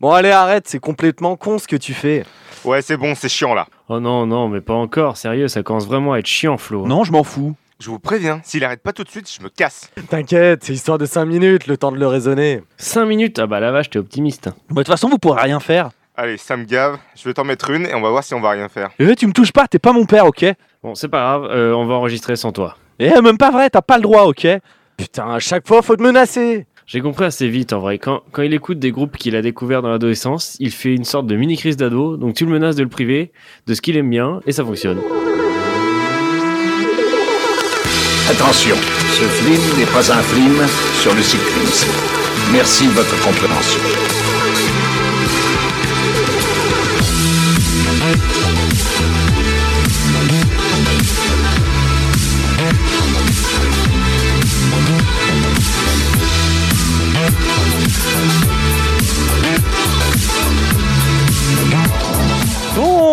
Bon, allez, arrête, c'est complètement con ce que tu fais. Ouais, c'est bon, c'est chiant là. Oh non, non, mais pas encore. Sérieux, ça commence vraiment à être chiant, Flo. Non, je m'en fous. Je vous préviens, s'il arrête pas tout de suite, je me casse. T'inquiète, c'est histoire de 5 minutes, le temps de le raisonner. 5 minutes Ah bah la vache, t'es optimiste. Bah, De toute façon, vous pourrez rien faire. Allez, ça me gave, je vais t'en mettre une et on va voir si on va rien faire. Eh, tu me touches pas, t'es pas mon père, ok? Bon, c'est pas grave, euh, on va enregistrer sans toi. Eh, même pas vrai, t'as pas le droit, ok? Putain, à chaque fois, faut te menacer. J'ai compris assez vite en vrai. Quand, quand il écoute des groupes qu'il a découverts dans l'adolescence, il fait une sorte de mini-crise d'ado, donc tu le menaces de le priver de ce qu'il aime bien, et ça fonctionne. Attention, ce film n'est pas un film sur le cyclisme. Merci de votre compréhension.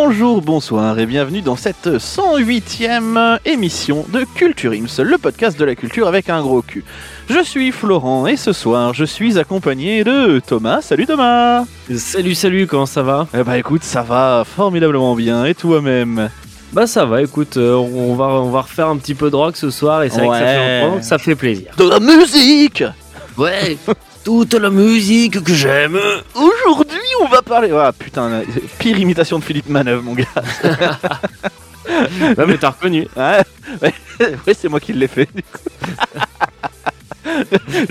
Bonjour, bonsoir et bienvenue dans cette 108e émission de Culture Ims, le podcast de la culture avec un gros cul. Je suis Florent et ce soir je suis accompagné de Thomas. Salut Thomas. Salut, salut, comment ça va? Eh bah écoute, ça va formidablement bien. Et toi-même? Bah ça va, écoute, euh, on, va, on va refaire un petit peu de rock ce soir, et c'est vrai que ça fait ça fait plaisir. De la musique! Ouais, toute la musique que j'aime. Aujourd'hui on va parler... Ah putain, pire imitation de Philippe Manœuvre mon gars. Ouais, mais t'as reconnu. Ouais, ouais, ouais, c'est moi qui l'ai fait. du coup.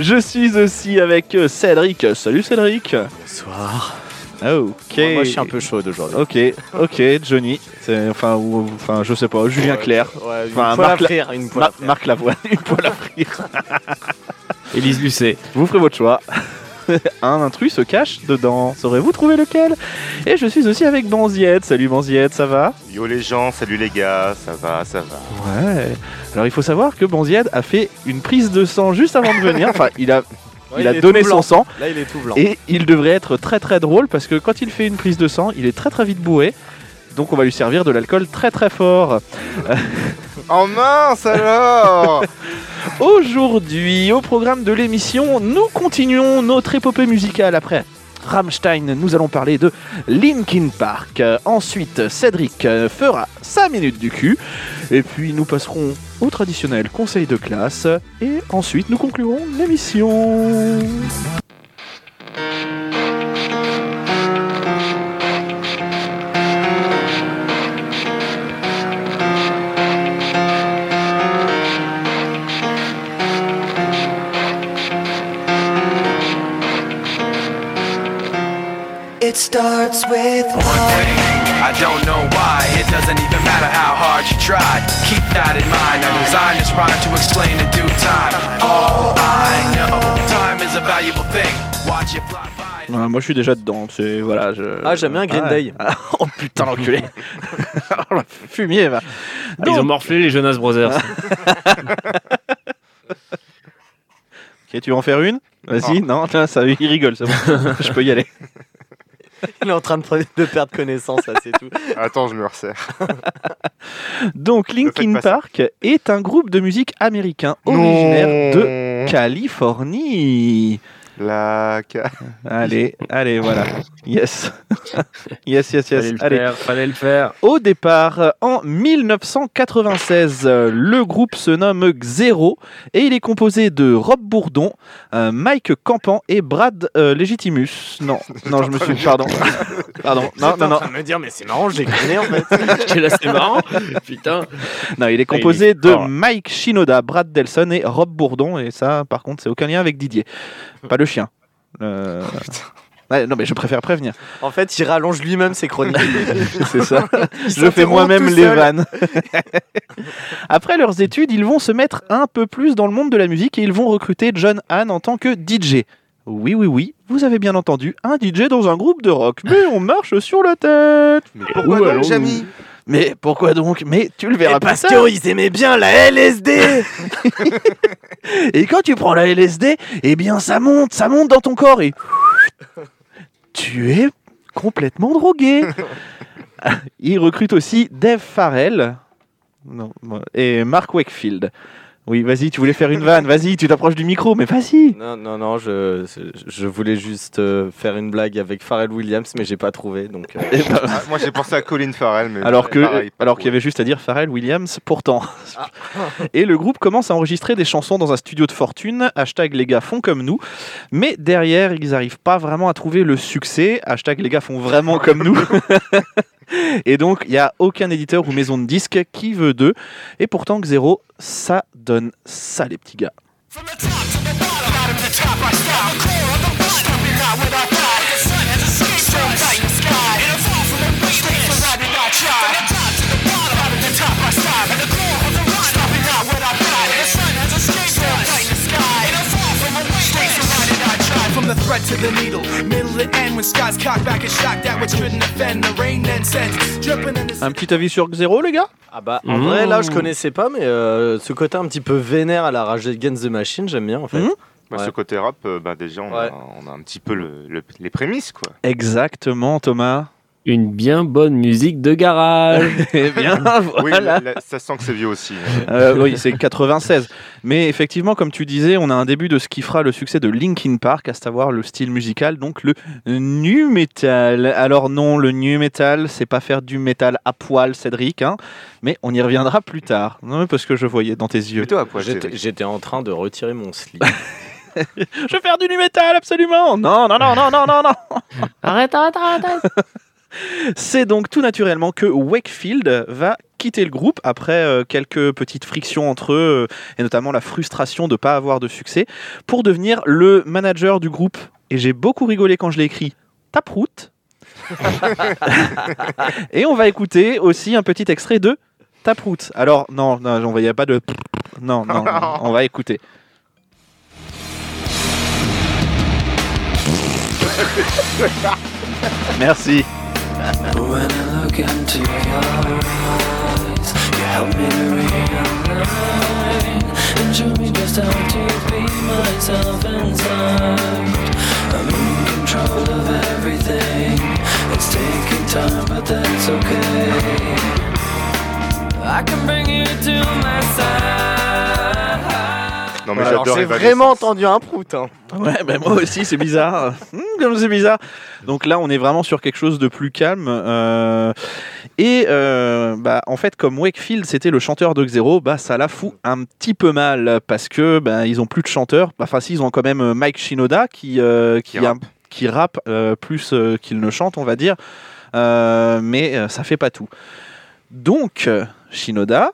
Je suis aussi avec euh, Cédric. Salut Cédric. Bonsoir. Ok. Moi, je suis un peu chaud aujourd'hui. Ok, ok, Johnny. C'est enfin, ou, enfin, je sais pas. Julien Clerc. Ouais, une Enfin, poêle à Marc La- frire, une poêle à frire. Marc Lavoine. Une poêle à frire. Élise Lucet. Vous ferez votre choix. Un intrus se cache dedans. Saurez-vous trouver lequel? Et je suis aussi avec Banziette. Salut Banziette, ça va? Yo les gens, salut les gars, ça va, ça va. Ouais. Alors il faut savoir que Banziette a fait une prise de sang juste avant de venir. Enfin, il a, il a donné son sang. Là, il est tout blanc. Et il devrait être très très drôle parce que quand il fait une prise de sang, il est très très vite bourré. Donc on va lui servir de l'alcool très très fort. Oh mince alors Aujourd'hui, au programme de l'émission, nous continuons notre épopée musicale après. Rammstein, nous allons parler de Linkin Park. Ensuite, Cédric fera sa minute du cul. Et puis nous passerons au traditionnel conseil de classe. Et ensuite, nous conclurons l'émission. It starts with I don't know why, it doesn't even matter how hard you try. Keep that in mind. I designed this rhyme to explain in due time. All I know, time is a valuable thing. Watch it fly by. Ouais, moi je suis déjà dedans, c'est voilà. Je... Ah, j'aime bien Green. Day. Ah, oh putain l'enculé. Oh, Fumier va. Ah, ils ont morflé les Jonas Brothers. Ok, tu veux en faire une? Vas-y, non, tiens, ça, il rigole, c'est bon. je peux y aller. Il est en train de, perdre connaissance, là, c'est tout. Attends, je me resserre. Donc Linkin. Park est un groupe de musique américain originaire de Californie. La Allez, allez, voilà. Yes. yes, yes, Fallait yes. le Allez. faire, fallait le faire. Au départ, en 1996, euh, le groupe se nomme Xero et il est composé de Rob Bourdon, euh, Mike Campan et Brad euh, Legitimus. Non, non, je me suis. Pardon. Pardon. Non, non, non. en train de me dire, mais c'est marrant, j'ai gagné en fait. Là, c'est marrant. Putain. Non, il est composé de. Mike Shinoda, Brad Delson et Rob Bourdon. Et ça, par contre, c'est aucun lien avec Didier. Pas le chien. Euh, Ouais, non, mais je préfère prévenir. En fait, il rallonge lui-même ses chroniques. C'est ça. Je fais moi-même les vannes. Après leurs études, ils vont se mettre un peu plus dans le monde de la musique et ils vont recruter John Hahn en tant que DJ. Oui, oui, oui, vous avez bien entendu, un DJ dans un groupe de rock. Mais on marche sur la tête. Mais pourquoi Où donc, Jamy Mais pourquoi donc Mais tu le verras Et pas parce qu'ils aimaient bien la LSD Et quand tu prends la LSD, eh bien ça monte, ça monte dans ton corps et tu es complètement drogué. Il recrute aussi Dave Farrell non, et Mark Wakefield. Oui, vas-y, tu voulais faire une vanne, vas-y, tu t'approches du micro, mais vas-y. Non, non, non, je, je voulais juste euh, faire une blague avec Pharrell Williams, mais j'ai pas trouvé. Donc, euh, Eh ben, Ah, moi j'ai pensé à Colin Farrell, mais alors que, pareil, pas alors trop. qu'il y avait juste à dire Pharrell Williams, pourtant. Ah. Et le groupe commence à enregistrer des chansons dans un studio de fortune. Hashtag les gars font comme nous. Mais derrière, ils n'arrivent pas vraiment à trouver le succès. Hashtag les gars font vraiment comme nous. Et donc, il n'y a aucun éditeur ou maison de disques qui veut d'eux. Et pourtant, Xero, ça donne ça, les petits gars. To the needle, middle to end, when skies cock back and shock that which couldn't offend. The rain then sends, dripping in the Un petit avis sur Xero, les gars? Ah bah, en Mmh. vrai, là, je connaissais pas, mais euh, ce côté un petit peu vénère à la rage Against the Machine, j'aime bien en fait. Mmh. Bah, Ouais. Ce côté rap, euh, bah, déjà on, Ouais. a, on a un petit peu le- le- les prémices quoi. Exactement, Thomas. Une bien bonne musique de garage. Eh bien, Oui, ça sent que c'est vieux aussi. Euh, oui, c'est 96. Mais effectivement, comme tu disais, on a un début de ce qui fera le succès de Linkin Park, à savoir le style musical, donc le nu metal. Alors non, le nu metal, c'est pas faire du métal à poil, Cédric, hein, mais on y reviendra plus tard. Non, mais parce que je voyais dans tes yeux. Mais toi, à poil, j'étais en train de retirer mon slip. Je vais faire du nu metal, absolument. Non, non, non, non, non, non, non. arrête, arrête, arrête. C'est donc tout naturellement que Wakefield va quitter le groupe après euh, quelques petites frictions entre eux euh, et notamment la frustration de ne pas avoir de succès pour devenir le manager du groupe. Et j'ai beaucoup rigolé quand je l'ai écrit. Taproot. et on va écouter aussi un petit extrait de Taproot. Alors non, non, on voyait pas de non, non, non, on va écouter. Merci. When I look into your eyes, you help me to realign and show me just how to be myself inside. I'm in control of everything. It's taking time, but that's okay. I can bring you to my side. Non mais Alors, j'adore j'ai vraiment entendu un prout. hein. Ouais, moi aussi, c'est bizarre. Hum, comme c'est bizarre. Donc là, on est vraiment sur quelque chose de plus calme. euh, et euh, bah, en fait, comme Wakefield, c'était le chanteur de Xero, bah, ça la fout un petit peu mal parce que bah, ils ont plus de chanteurs. Enfin, si, ils ont quand même euh, Mike Shinoda qui, euh, qui, Qui a- rappe. qui rappe euh, plus euh, qu'il ne chante, on va dire. Euh, mais euh, ça fait pas tout. Donc, Shinoda,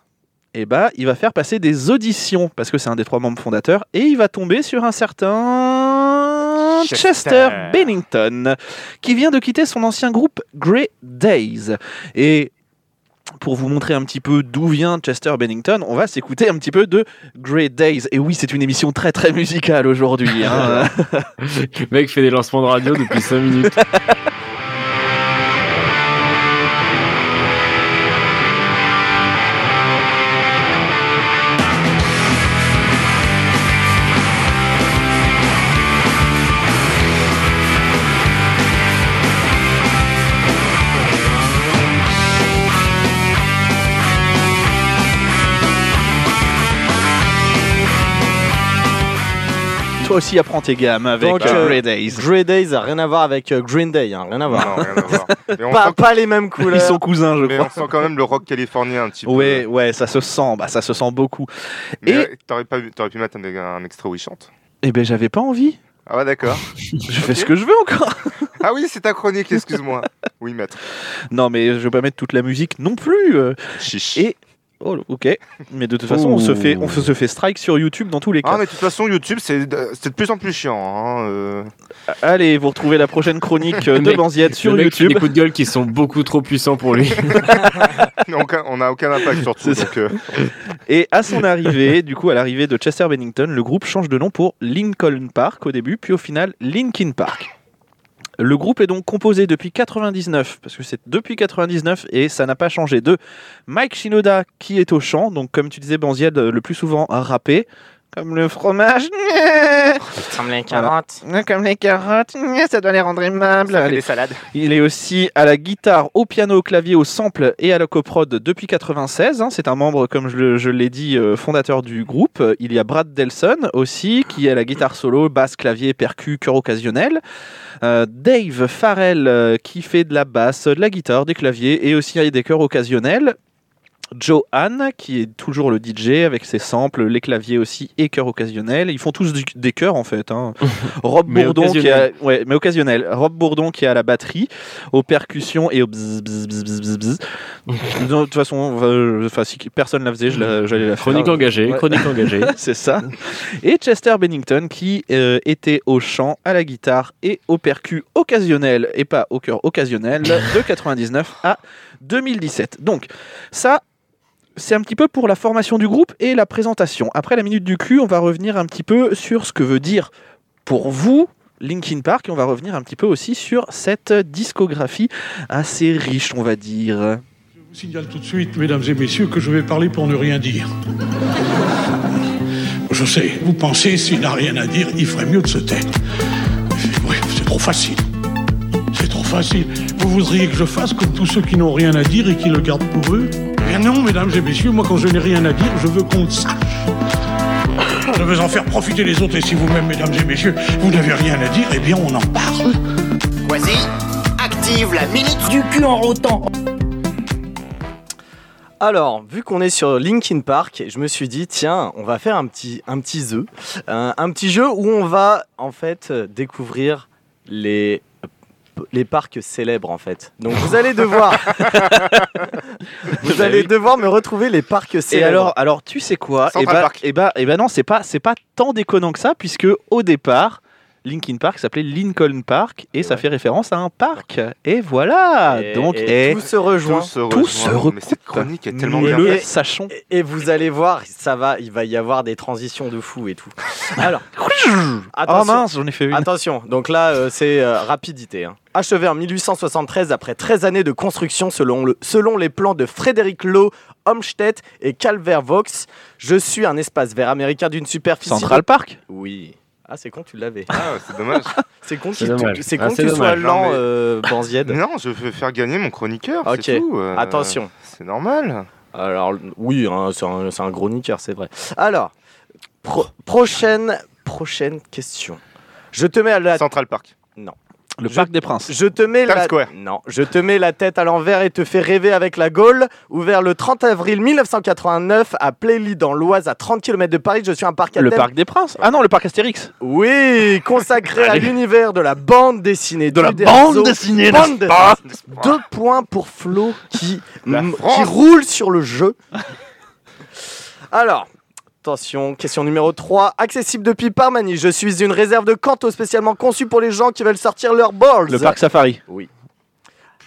eh ben, il va faire passer des auditions parce que c'est un des trois membres fondateurs et il va tomber sur un certain Chester, Chester. Bennington qui vient de quitter son ancien groupe Grey Days. Et pour vous montrer un petit peu d'où vient Chester Bennington, on va s'écouter un petit peu de Grey Days. Et oui, c'est une émission très très musicale aujourd'hui. hein. Le mec fait des lancements de radio depuis 5 minutes. Toi aussi apprends tes gammes avec Donc, euh, euh, Grey Days. Grey Days a rien à voir avec euh, Green Day, hein, rien à voir. Non, rien à voir. Mais on, pas, sent, pas les mêmes couleurs. Ils sont cousins, je mais crois. on sent quand même le rock californien un petit peu. Ouais, ouais, ça se sent, bah, ça se sent beaucoup. Mais Et- euh, t'aurais pas vu- t'aurais pu mettre un, un extrait où il chante. Eh ben, j'avais pas envie. Ah ouais d'accord. Je fais ce que je veux encore. Ah oui c'est ta chronique excuse-moi. Oui maître. Non, mais je vais pas mettre toute la musique non plus. euh. Chiche. Et oh, ok. Mais de toute façon, on se fait, on se fait strike sur YouTube dans tous les cas. Ah mais de toute façon YouTube c'est de, c'est de plus en plus chiant. hein, euh. Allez, vous retrouvez la prochaine chronique euh, Le de mec- Banziette sur Le mec fait YouTube. des coups de gueule qui sont beaucoup trop puissants pour lui. on n'a aucun, on a aucun impact sur tout. C'est ça. Donc, euh, Et à son arrivée, du coup, à l'arrivée de Chester Bennington, le groupe change de nom pour Lincoln Park au début, puis au final Linkin Park. Le groupe est donc composé depuis 99, parce que c'est depuis 99 et ça n'a pas changé, de Mike Shinoda qui est au chant, donc comme tu disais Banzied, le plus souvent rappé, comme le fromage, Comme les carottes. comme les carottes, ça doit les rendre aimables. Ça fait Allez. des salades. Il est aussi à la guitare, au piano, au clavier, au sample et à la coprod depuis 96. hein. C'est un membre, comme je, l'ai dit, euh, fondateur du groupe. Il y a Brad Delson aussi, qui est à la guitare solo, basse, clavier, percu, chœur occasionnel. Euh, Dave Farrell, euh, qui fait de la basse, de la guitare, des claviers et aussi des chœurs occasionnels. Joe Ann, qui est toujours le DJ avec ses samples, les claviers aussi et chœurs occasionnels. Ils font tous du- des chœurs en fait. hein. Rob Mais Bourdon, qui est à- occasionnel. ouais, mais occasionnel. Rob Bourdon qui est à la batterie, aux percussions et au bzz, bzz, bzz, bzz. De toute façon, euh, si personne la faisait, la- j'allais la faire. Chronique engagée, Ouais. chronique engagée. C'est ça. Et Chester Bennington qui euh, était au chant, à la guitare et au percu occasionnel et pas au chœur occasionnel de 99 à 2017. Donc ça, c'est un petit peu pour la formation du groupe et la présentation. Après la minute du cul, on va revenir un petit peu sur ce que veut dire pour vous Linkin Park et on va revenir un petit peu aussi sur cette discographie assez riche, on va dire. Je vous signale tout de suite, mesdames et messieurs, que je vais parler pour ne rien dire. Je sais, vous pensez, s'il n'a rien à dire, il ferait mieux de se taire. C'est trop facile. C'est trop facile. Vous voudriez que je fasse comme tous ceux qui n'ont rien à dire et qui le gardent pour eux? Eh bien non, mesdames et messieurs, moi quand je n'ai rien à dire, je veux qu'on le sache. Je veux en faire profiter les autres et si vous-même, mesdames et messieurs, vous n'avez rien à dire, eh bien on en parle. Vas-y, active la minute du cul en rotant. Alors, vu qu'on est sur Linkin Park, je me suis dit, tiens, on va faire un petit, un petit jeu. Un, un petit jeu où on va, en fait, euh, découvrir les, les parcs célèbres, en fait. Donc, vous allez devoir... vous allez devoir me retrouver les parcs Et célèbres. alors, alors tu sais quoi? Et bah, et bah, et bah non, c'est pas, c'est pas tant déconnant que ça, puisque au départ, Linkin Park s'appelait Lincoln Park et ça ouais. fait référence à un parc. Et voilà. Et- Donc, et et tout se rejoint. Tout se Tout se rejoint. Mais cette chronique est tellement bien le sachons. Et- Et vous allez voir, ça va, il va y avoir des transitions de fou et tout. Alors, Oh attention. mince, j'en ai fait une. Attention, donc là euh, c'est euh, rapidité. hein. Achevé en 1873 après 13 années de construction selon, le, selon les plans de Frédéric Lowe, Homstedt et Calvert Vaux, je suis un espace vert américain d'une superficie. Central Park. de- Oui. Ah, c'est con, tu l'avais. Ah, c'est dommage. C'est con, C'est qu'il- dommage. c'est Ah, con c'est que tu sois lent, Non, mais- euh, Banzied. non, je veux faire gagner mon chroniqueur. Ok. C'est tout. euh, Attention. C'est normal. Alors, oui, hein, c'est un, c'est un gros niqueur, c'est vrai. Alors, pro- prochaine, prochaine question. Je te mets à la Central Park. Le Je- Parc des Princes. Je te mets Times la... Square. Non, je te mets la tête à l'envers et te fais rêver avec la Gaule. Ouvert le 30 avril 1989 à Plély dans l'Oise à 30 km de Paris. Je suis un parc à Le thème- Parc des Princes. Ah non, le Parc Astérix. Oui, consacré à l'univers de la bande dessinée. De la bande dessinée, Bande pas dessinée. Deux points pour Flo qui, qui roule sur le jeu. Alors, attention, question numéro 3. Accessible depuis Parmanie. Je suis une réserve de Canto spécialement conçue pour les gens qui veulent sortir leurs balls. Le Parc Safari.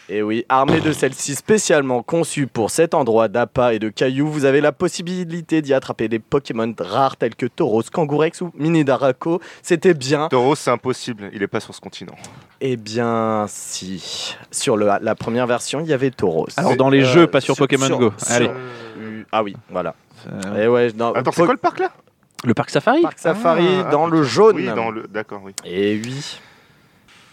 Et oui, armé de celle-ci spécialement conçue pour cet endroit d'appât et de cailloux, vous avez la possibilité d'y attraper des Pokémon rares tels que Tauros, Kangourex ou Mini Daraco. C'était bien. Tauros, c'est impossible. Il est pas sur ce continent. Eh bien, si. Sur le- la première version, il y avait Tauros. Alors dans les Euh, jeux, pas sur, Pokémon sur- Go. sur- Allez. Euh, Ah oui, voilà. Euh, Et ouais, dans Attends, c'est quoi le parc là? Le Parc Safari. Parc Safari Ah, dans ah, le jaune. Oui, dans le. D'accord, oui. Et oui.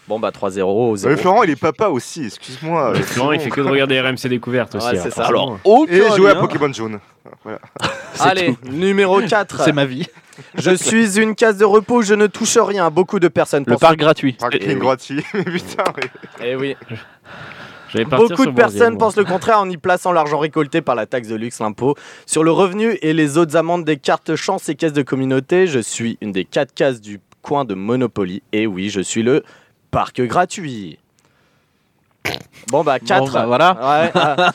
Bon bah 3-0 au 0. Ouais, Florent, il est papa aussi. Excuse-moi. Florent, il fait que de regarder RMC Découverte aussi. Ouais, hein, c'est ça. forcément. Et jouer à Pokémon jaune. Voilà. Allez, numéro 4. C'est ma vie. Je suis une case de repos, je ne touche rien. Beaucoup de personnes Le pensent Parc gratuit. Parking oui. gratuit. Putain, oui. Eh oui. Beaucoup de personnes pensent le contraire en y plaçant l'argent récolté par la taxe de luxe, l'impôt sur le revenu et les autres amendes des cartes chance et caisses de communauté. Je suis une des quatre cases du coin de Monopoly. Et oui, je suis le parc gratuit. Bon bah 4. bah, voilà. Ouais, ah.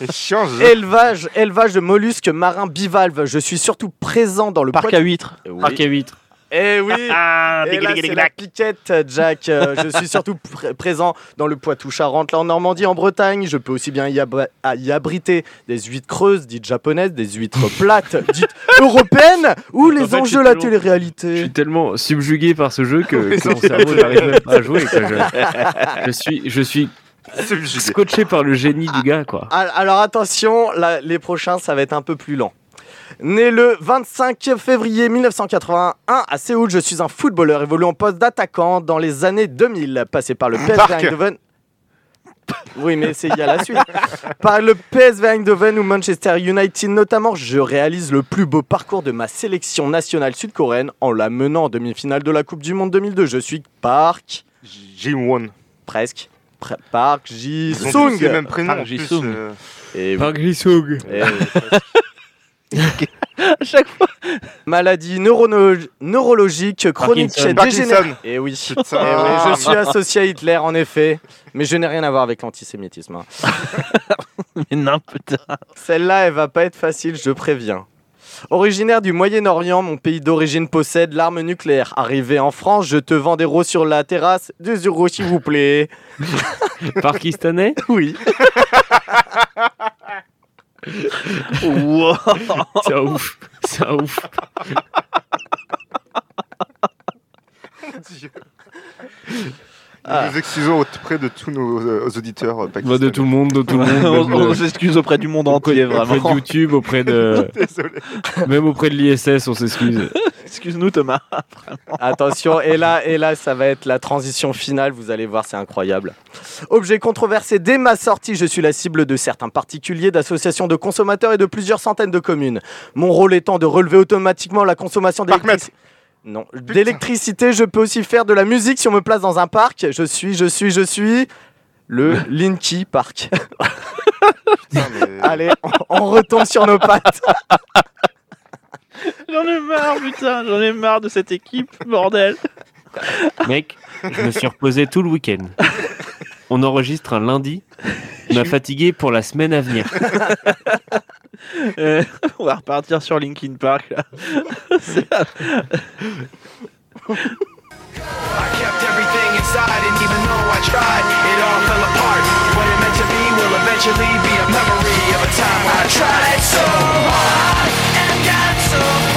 Élevage, élevage de mollusques marins bivalves. Je suis surtout présent dans le Parc à huîtres. Oui. Parc à 8. Eh oui Et là, c'est la piquette, Jack. Euh, je suis surtout pr- présent dans le Poitou-Charentes, là en Normandie, en Bretagne. Je peux aussi bien y, y abriter des huîtres creuses, dites japonaises, des huîtres plates, dites européennes, ou les En fait, je enjeux de la tellement- Je télé-réalité. suis tellement subjugué par ce jeu que, Oui, que mon cerveau n'arrive même pas à jouer. quoi. Je, je suis, je suis Subjugué. scotché par le génie du gars, quoi. Al- Alors attention, là, les prochains, ça va être un peu plus lent. Né le 25 février 1981 à Séoul, je suis un footballeur évoluant en poste d'attaquant dans les années 2000, passé par le PSV Park. Eindhoven. Oui, mais c'est il y a la suite. Par le PSV Eindhoven ou Manchester United notamment, je réalise le plus beau parcours de ma sélection nationale sud-coréenne en la menant en demi-finale de la Coupe du Monde 2002. Je suis Park, Ji-won. presque. Pre- Park Ji-sung. les mêmes prénoms. Park Ji-sung. euh, Et. Park Ji-sung. Et oui. À chaque fois. Maladie neurono- neurologique chronique. Et oui. Putain. Eh oui, je suis associé à Hitler en effet, mais je n'ai rien à voir avec l'antisémitisme. hein. Mais non, putain. Celle-là, elle va pas être facile, je préviens. Originaire du Moyen-Orient, mon pays d'origine possède l'arme nucléaire. Arrivé en France, je te vends des roses sur la terrasse. Deux euros, s'il vous plaît. Pakistanais Oui. Wow. C'est un ouf. C'est un ouf. Dieu. Ah. Nous nous excusons auprès de tous nos euh, auditeurs euh, Bah, pakistanais. de tout le monde, de tout le on, monde. on même, s'excuse auprès du monde entier, auprès de vraiment. YouTube, auprès de. Désolé. Même auprès de l'ISS, on s'excuse. Excuse-nous, Thomas. Attention, et là, et là, ça va être la transition finale. Vous allez voir, c'est incroyable. Objet controversé dès ma sortie, je suis la cible de certains particuliers, d'associations de consommateurs et de plusieurs centaines de communes. Mon rôle étant de relever automatiquement la consommation d'électricité. Non, d'électricité, je peux aussi faire de la musique si on me place dans un parc. Je suis, je suis, je suis le Linky Park. Putain, mais- Allez, on, on retombe sur nos pattes. J'en ai marre, putain. J'en ai marre de cette équipe, bordel. Mec, je me suis reposé tout le week-end. On enregistre un lundi. On m'a fatigué pour la semaine à venir. Euh, on va repartir sur Linkin Park. Là. I kept everything inside, and even though I tried, it all fell apart. What it meant to be will eventually be a memory of a time I tried so hard and got so far.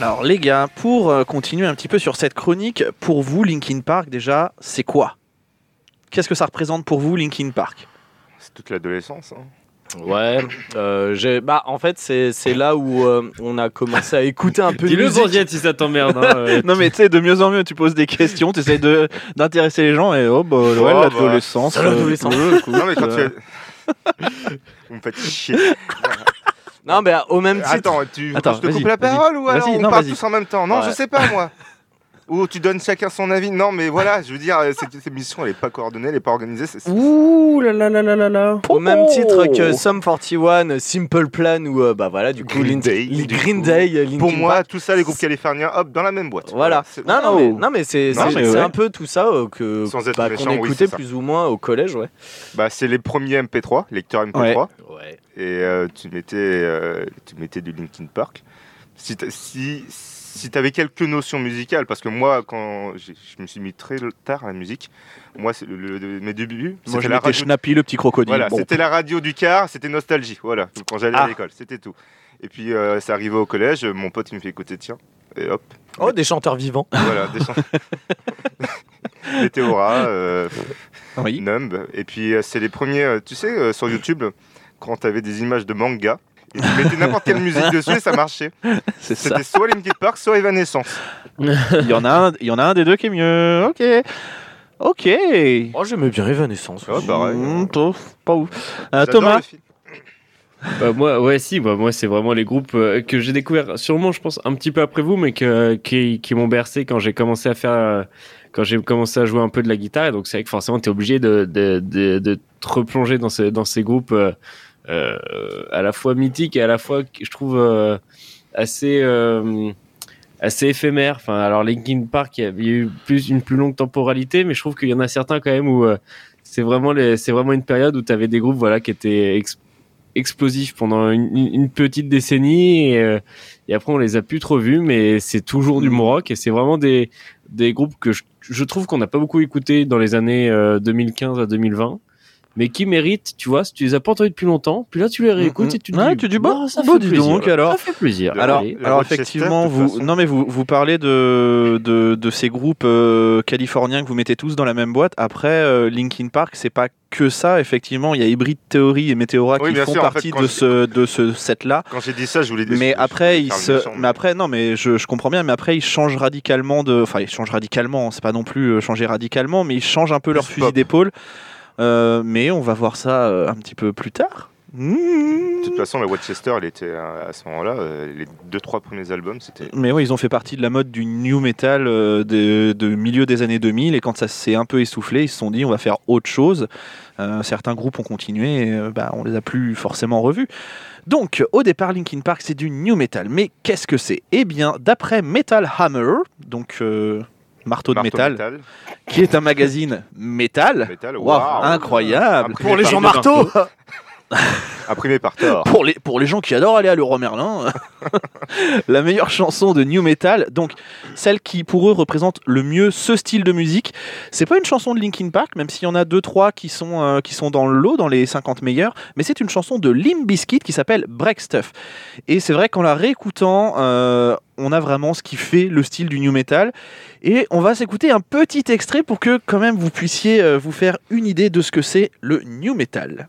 Alors, les gars, pour euh, continuer un petit peu sur cette chronique, pour vous, Linkin Park, déjà, c'est quoi? Qu'est-ce que ça représente pour vous, Linkin Park? C'est toute l'adolescence. hein. Ouais, euh, j'ai- bah en fait c'est c'est là où euh, on a commencé à écouter un peu de Dis-le musique. Bourdiette si ça t'emmerde. hein, euh. Non, mais tu sais, de mieux en mieux, tu poses des questions, tu essaies de- d'intéresser les gens, et oh, bah, ouais, Oh, l'adolescence. bah, l'adolescence. euh, écoute, Non, mais quand euh, tu. Vous me faites chier. Non mais au même titre. Attends, tu... Attends, je te coupe la parole ou alors on non, parle tous en même temps? Non, Ouais. je sais pas moi. Ou tu donnes chacun son avis. Non, mais voilà, je veux dire, cette, cette émission, elle est pas coordonnée, elle est pas organisée. c'est- c'est- Ouh là là là là là là. Au même titre Oh. que Sum 41, Simple Plan ou euh, bah voilà du coup Green Day, Green. Day, euh, Linkin Pour moi, Park. tout ça, les groupes californiens, hop, dans la même boîte. Voilà. C'est- Non, non, mais, Oh. non, mais c'est Non, c'est- mais c'est ouais. un peu tout ça euh, que Sans être bah, méchant, qu'on écoutait plus ou moins au collège, ouais. Bah, c'est les premiers MP3, lecteurs MP3. Ouais. Et euh, tu, mettais, euh, tu mettais du Linkin Park. Si si, si tu avais quelques notions musicales, parce que moi, quand je me suis mis très tard à la musique, moi, le, le- mes débuts, Moi, c'était la radio Schnappy, le petit crocodile. Voilà, Bon. c'était la radio du car, c'était nostalgie, voilà, quand j'allais Ah. à l'école, c'était tout. Et puis euh, ça arrivait au collège, mon pote il me fait écouter, tiens, et hop, Oh, des chanteurs vivants. voilà, des chansons. Météora, euh, Oui. Numb, et puis euh, c'est les premiers, euh, tu sais, euh, sur YouTube, quand t'avais des images de manga, et tu mettais n'importe quelle musique dessus et ça marchait. C'est ça. C'était soit Linkin Park, soit Evanescence. Il y, en a un, il y en a un des deux qui est mieux. Ok. Ok. Oh, j'aimais bien Evanescence. Oh, pareil. Mmh, pas ouf, pas ouf. Euh, Thomas. Bah, moi, ouais, si, bah, moi, c'est vraiment les groupes euh, que j'ai découvert, sûrement, je pense, un petit peu après vous, mais que, qui, qui m'ont bercé quand j'ai commencé à faire, euh, quand j'ai commencé à jouer un peu de la guitare. Et donc, c'est vrai que forcément, tu es obligé de, de, de, de te replonger dans, ce, dans ces groupes à la fois mythiques et à la fois, je trouve, euh, assez, euh, assez éphémères. Enfin, alors, Linkin Park, il y a- il y a eu plus, une plus longue temporalité, mais je trouve qu'il y en a certains quand même où euh, c'est vraiment, les, c'est vraiment une période où tu avais des groupes voilà, qui étaient ex- explosifs pendant une, petite décennie et, euh, et après on les a plus trop vus mais c'est toujours du Mm. rock et c'est vraiment des, des groupes que je, je trouve qu'on n'a pas beaucoup écouté dans les années euh, 2015 à 2020 mais qui méritent, tu vois, si tu les as pas entendus depuis longtemps, puis là tu les réécoutes Mhm. et tu te Ouais, dis, tu dis, bah, ça bah, fait dis plaisir. donc, alors. Ça fait plaisir. Alors, alors effectivement, vous, façon. non mais vous, vous parlez de, de, de ces groupes euh, californiens que vous mettez tous dans la même boîte. Après, euh, Linkin Park, c'est pas que ça. Effectivement, il y a Hybrid Theory et Meteora Oui, qui font sûr, en fait, partie de ce, de ce set-là. Quand j'ai dit ça, je voulais dire. Mais après, je il se, mais après, non, mais je, je comprends bien. Mais après, ils changent radicalement de, enfin, ils changent radicalement. C'est pas non plus euh, changer radicalement, mais ils changent un peu leur fusil d'épaule. Euh, mais on va voir ça euh, un petit peu plus tard. De toute façon, le Westchester, il était euh, à ce moment-là, les deux trois premiers albums, c'était. Mais oui, ils ont fait partie de la mode du new metal euh, de, de milieu des années 2000 et quand ça s'est un peu essoufflé, ils se sont dit on va faire autre chose. Euh, certains groupes ont continué et euh, bah, on les a plus forcément revus. Donc, au départ, Linkin Park, c'est du new metal. Mais qu'est-ce que c'est? Eh bien, d'après Metal Hammer, donc euh, marteau de Marteau métal, qui est un magazine métal, incroyable. Pour les gens marteaux Imprimé par Thor. pour les, pour les gens qui adorent aller à Leroy Merlin, la meilleure chanson de New Metal, donc celle qui pour eux représente le mieux ce style de musique. C'est pas une chanson de Linkin Park, même s'il y en a deux trois qui sont, euh, qui sont dans le lot, dans les 50 meilleurs, mais c'est une chanson de Limp Bizkit qui s'appelle Break Stuff. Et c'est vrai qu'en la réécoutant, euh, on a vraiment ce qui fait le style du New Metal. Et on va s'écouter un petit extrait pour que quand même vous puissiez euh, vous faire une idée de ce que c'est le New Metal.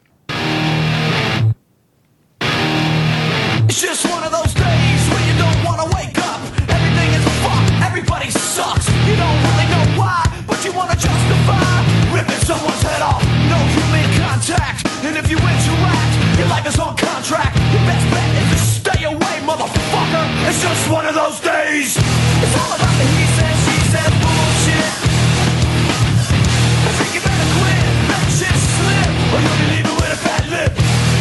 Ripping someone's head off. No human contact, and if you interact, your life is on contract. Your best bet is to stay away, motherfucker. It's just one of those days. It's all about the he said, she said bullshit. I think you better quit, let shit slip, or you'll be leaving with a fat lip.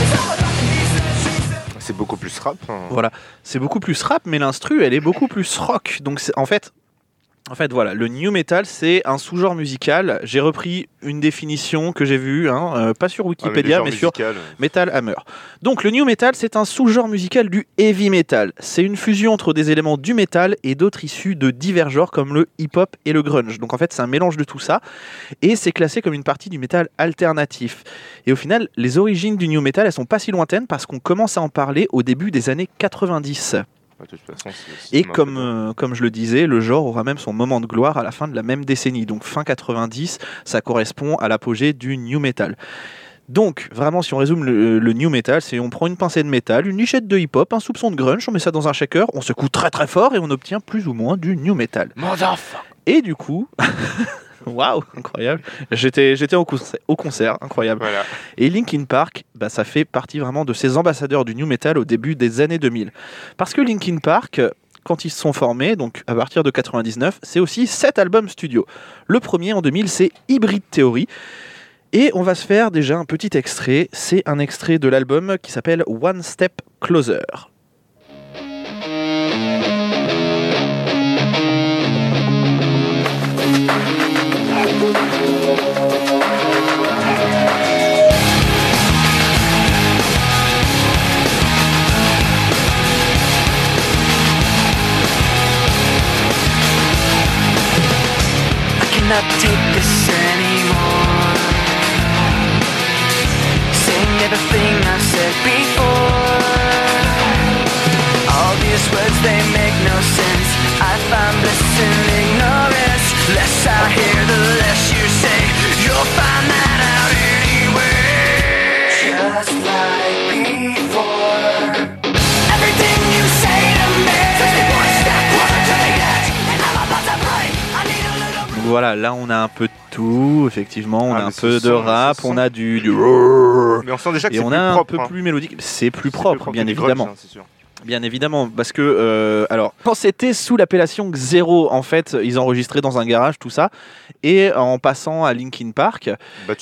It's all about the he said, she said. C'est beaucoup plus rap. hein. Voilà, c'est beaucoup plus rap, mais l'instru, elle est beaucoup plus rock. Donc, c'est- en fait, en fait, voilà, le new metal, c'est un sous-genre musical. J'ai repris une définition que j'ai vue, hein, euh, pas sur Ah, mais Wikipédia, mais, sur musicales, Metal Hammer. Donc, le new metal, c'est un sous-genre musical du heavy metal. C'est une fusion entre des éléments du metal et d'autres issus de divers genres comme le hip-hop et le grunge. Donc, en fait, c'est un mélange de tout ça. Et c'est classé comme une partie du metal alternatif. Et au final, les origines du new metal, elles sont pas si lointaines parce qu'on commence à en parler au début des années 90. De toute façon, Et comme, euh, comme je le disais, le genre aura même son moment de gloire à la fin de la même décennie. Donc fin 90, ça correspond à l'apogée du new metal. Donc, vraiment, si on résume le, le new metal, c'est on prend une pincée de métal, une lichette de hip-hop, un soupçon de grunge, on met ça dans un shaker, on secoue très très fort et on obtient plus ou moins du new metal. Et du coup, waouh, incroyable. J'étais j'étais au, concert- au concert, incroyable. Voilà. Et Linkin Park, bah, ça fait partie vraiment de ces ambassadeurs du new metal au début des années 2000. Parce que Linkin Park, quand ils se sont formés, donc à partir de 99, c'est aussi sept albums studio. Le premier en 2000, c'est Hybrid Theory. Et on va se faire déjà un petit extrait. C'est un extrait de l'album qui s'appelle One Step Closer. Cannot take this anymore. Saying everything I've said before. All these words, they make no sense. I find bliss in ignorance. Less I hear, the less you say. You'll find voilà, là on a un peu de tout, effectivement. On Ah, a un peu de rap, on a du. du... Mais on sent déjà que Et on a un peu hein. plus mélodique. C'est plus propre, bien grunge, évidemment. hein, sûr. Bien évidemment, parce que euh, alors quand c'était sous l'appellation Xero, en fait, ils enregistraient dans un garage tout ça, et en passant à Linkin Park,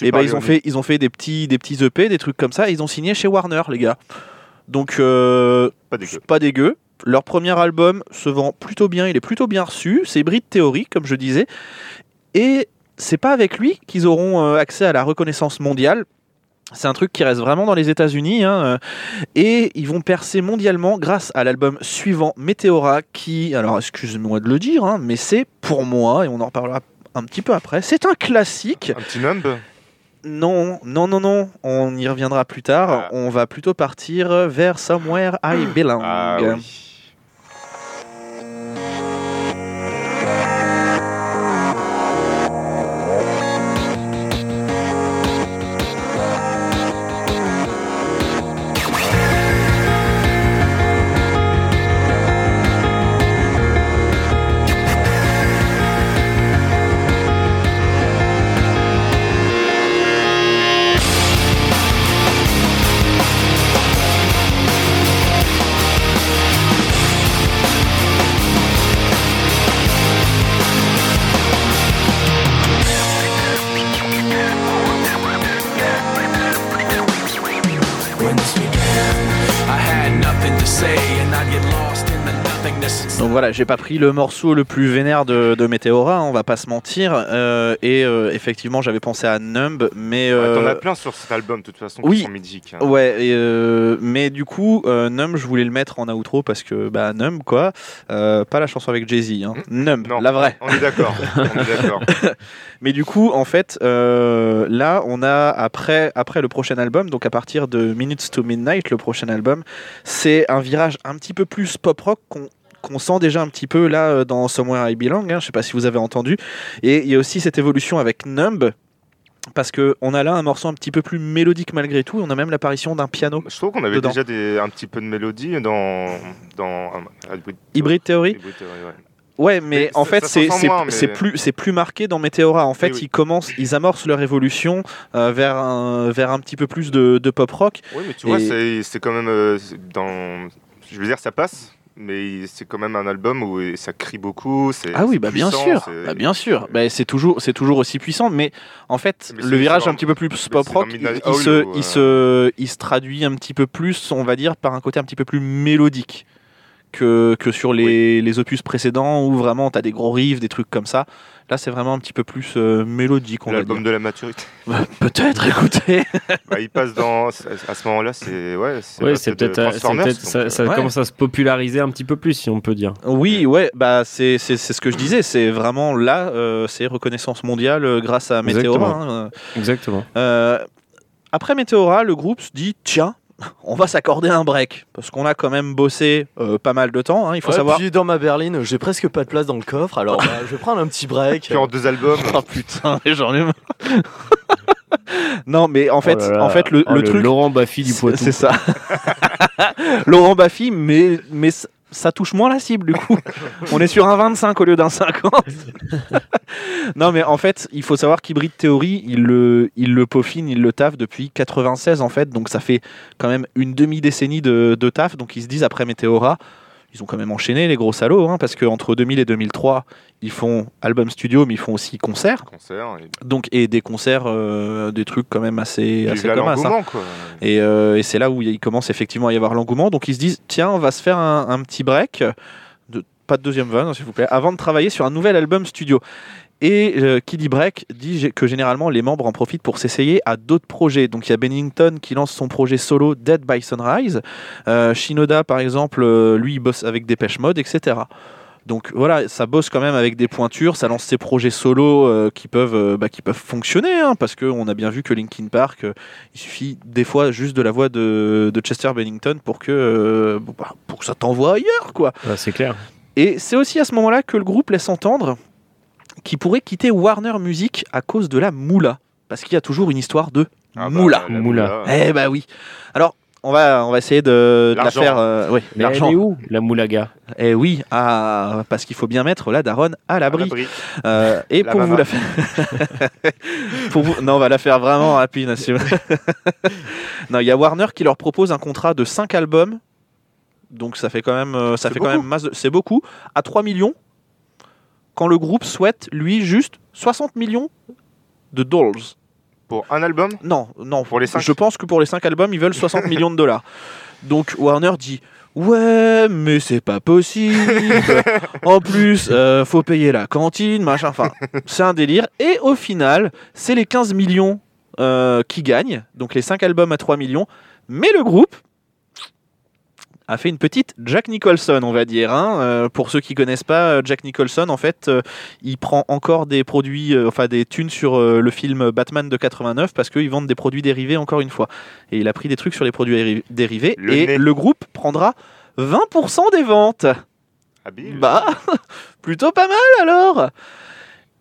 et ben ils ont Leone. fait ils ont fait des petits des petits EP, des trucs comme ça, et ils ont signé chez Warner, les gars. Donc euh, Pas dégueu. pas dégueu. Leur premier album se vend plutôt bien, il est plutôt bien reçu. C'est Brit Theory, comme je disais, et c'est pas avec lui qu'ils auront euh, accès à la reconnaissance mondiale. C'est un truc qui reste vraiment dans les États-Unis. hein, euh, et ils vont percer mondialement grâce à l'album suivant, Meteora, qui, alors excusez-moi de le dire, hein, mais c'est pour moi, et on en reparlera un petit peu après, c'est un classique. Un petit numb Non, non, non, non, on y reviendra plus tard. Ah. On va plutôt partir vers Somewhere I Belong. Ah oui. Voilà, j'ai pas pris le morceau le plus vénère de, de Meteora, on va pas se mentir. euh, et euh, effectivement, j'avais pensé à Numb, mais. Ouais, T'en euh, as plein sur cet album, de toute façon, oui. qui sont mythiques. hein. Ouais, et, euh, mais du coup, euh, Numb, je voulais le mettre en outro parce que, bah, Numb, quoi. Euh, pas la chanson avec Jay-Z, hein. Numb, Non, la vraie. On est d'accord. on est d'accord. Mais du coup, en fait, euh, là, on a après, après le prochain album, donc à partir de Minutes to Midnight, le prochain album, c'est un virage un petit peu plus pop rock qu'on qu'on sent déjà un petit peu là euh, dans Somewhere I Belong. hein, je sais pas si vous avez entendu. Et il y a aussi cette évolution avec Numb. Parce que on a là un morceau un petit peu plus mélodique malgré tout, et on a même l'apparition d'un piano. Je trouve qu'on avait Dedans. déjà des, un petit peu de mélodie dans. dans ah, Hybrid, Hybrid Theory Hybrid Theory, ouais. Ouais, mais, Mais en fait, c'est mais- plus, c'est plus marqué dans Meteora. En fait, oui. ils commencent, ils amorcent leur évolution euh, vers, un, vers un petit peu plus de, de pop rock. Oui, mais tu vois, Et- c'est- c'est quand même euh, dans. Je veux dire, ça passe, mais c'est quand même un album où ça crie beaucoup. c'est- Ah oui, bah bien sûr, c'est- bah bien sûr. Bah, c'est toujours, c'est toujours aussi puissant, mais en fait, Mais le virage un petit peu plus pop rock, il, se, ou, il euh, se, il se traduit un petit peu plus, on va dire, par un côté un petit peu plus mélodique que, que sur les, les opus précédents où vraiment t'as des gros riffs, des trucs comme ça. Là, c'est vraiment un petit peu plus euh, mélodique. L'album de la maturité. Bah, Peut-être, écoutez. Bah, il passe dans. À ce moment-là, c'est. Ouais, c'est Ouais, peut-être, c'est Transformers, peut-être- donc, ça, euh, ça Ouais. commence à se populariser un petit peu plus, si on peut dire. Oui, ouais, bah c'est c'est- c'est ce que je disais, c'est vraiment là, euh, c'est reconnaissance mondiale euh, grâce à Meteora. Exactement. hein, Exactement. après Meteora, le groupe se dit tiens, on va s'accorder un break parce qu'on a quand même bossé euh, pas mal de temps. hein, il faut Ouais, savoir. Puis dans ma berline, j'ai presque pas de place dans le coffre, alors bah, je vais prendre un petit break. Puis en deux albums. Oh putain, j'en ai marre. non, mais en fait, Oh là là. en fait, le, Oh, le truc, Laurent Baffy du Poitou. c'est ça. Laurent Baffy, mais mais ça touche moins la cible du coup. On est sur un 25 au lieu d'un 50. non, mais en fait, il faut savoir qu'Hybrid Theory, il le, il le peaufine, il le taffe depuis 96 en fait, donc ça fait quand même une demi-décennie de, de taf. Donc ils se disent après Meteora, ils ont quand même enchaîné les gros salauds, hein, parce qu'entre 2000 et 2003, ils font album studio, mais ils font aussi concert. Concert. Et... Donc, et des concerts, euh, des trucs quand même assez, assez communs. hein. Et, euh, et c'est là où il commence effectivement à y avoir l'engouement. Donc ils se disent, tiens, on va se faire un, un petit break, de, pas de deuxième vanne, s'il vous plaît, avant de travailler sur un nouvel album studio. Et euh, qui dit break dit que généralement les membres en profitent pour s'essayer à d'autres projets. Donc il y a Bennington qui lance son projet solo Dead by Sunrise. Euh, Shinoda par exemple, euh, lui il bosse avec Dépêche Mode, etc. Donc voilà, ça bosse quand même avec des pointures, ça lance ses projets solo euh, qui, peuvent, euh, bah, qui peuvent fonctionner, hein, parce qu'on a bien vu que Linkin Park, euh, il suffit des fois juste de la voix de, de Chester Bennington pour que, euh, bah, pour que ça t'envoie ailleurs, quoi. Ouais, c'est clair. Et c'est aussi à ce moment-là que le groupe laisse entendre qu'il pourrait quitter Warner Music à cause de la moula. Parce qu'il y a toujours une histoire de Ah bah, moula. la Moula. Eh bah oui. Alors, on va, on va essayer de, de la faire. euh, oui, Mais elle l'argent. est où, la moulaga? Eh oui, ah, parce qu'il faut bien mettre la daronne à À l'abri. Euh, et La pour vous la faire. pour vous... Non, on va la faire vraiment rapide. Non, il y a Warner qui leur propose un contrat de 5 albums. Donc ça fait quand même, euh, ça C'est fait quand beaucoup. même masse de- C'est beaucoup. À 3 millions. Quand le groupe souhaite, lui, juste 60 millions de dollars. Pour un album Non, non. Pour les cinq Je pense que pour les 5 albums, ils veulent 60 millions de dollars. Donc Warner dit Ouais, mais c'est pas possible. en plus, euh, faut payer la cantine, machin. Enfin, c'est un délire. Et au final, c'est les 15 millions euh, qui gagnent. Donc les 5 albums à 3 millions. Mais le groupe a fait une petite Jack Nicholson, on va dire. hein. Euh, pour ceux qui connaissent pas euh, Jack Nicholson, en fait, euh, il prend encore des produits, euh, enfin des thunes sur le film Batman de 89 parce qu'ils vendent des produits dérivés encore une fois. Et il a pris des trucs sur les produits déri- dérivés Le et nez. le groupe prendra 20% des ventes. Habile. Bah, plutôt pas mal alors.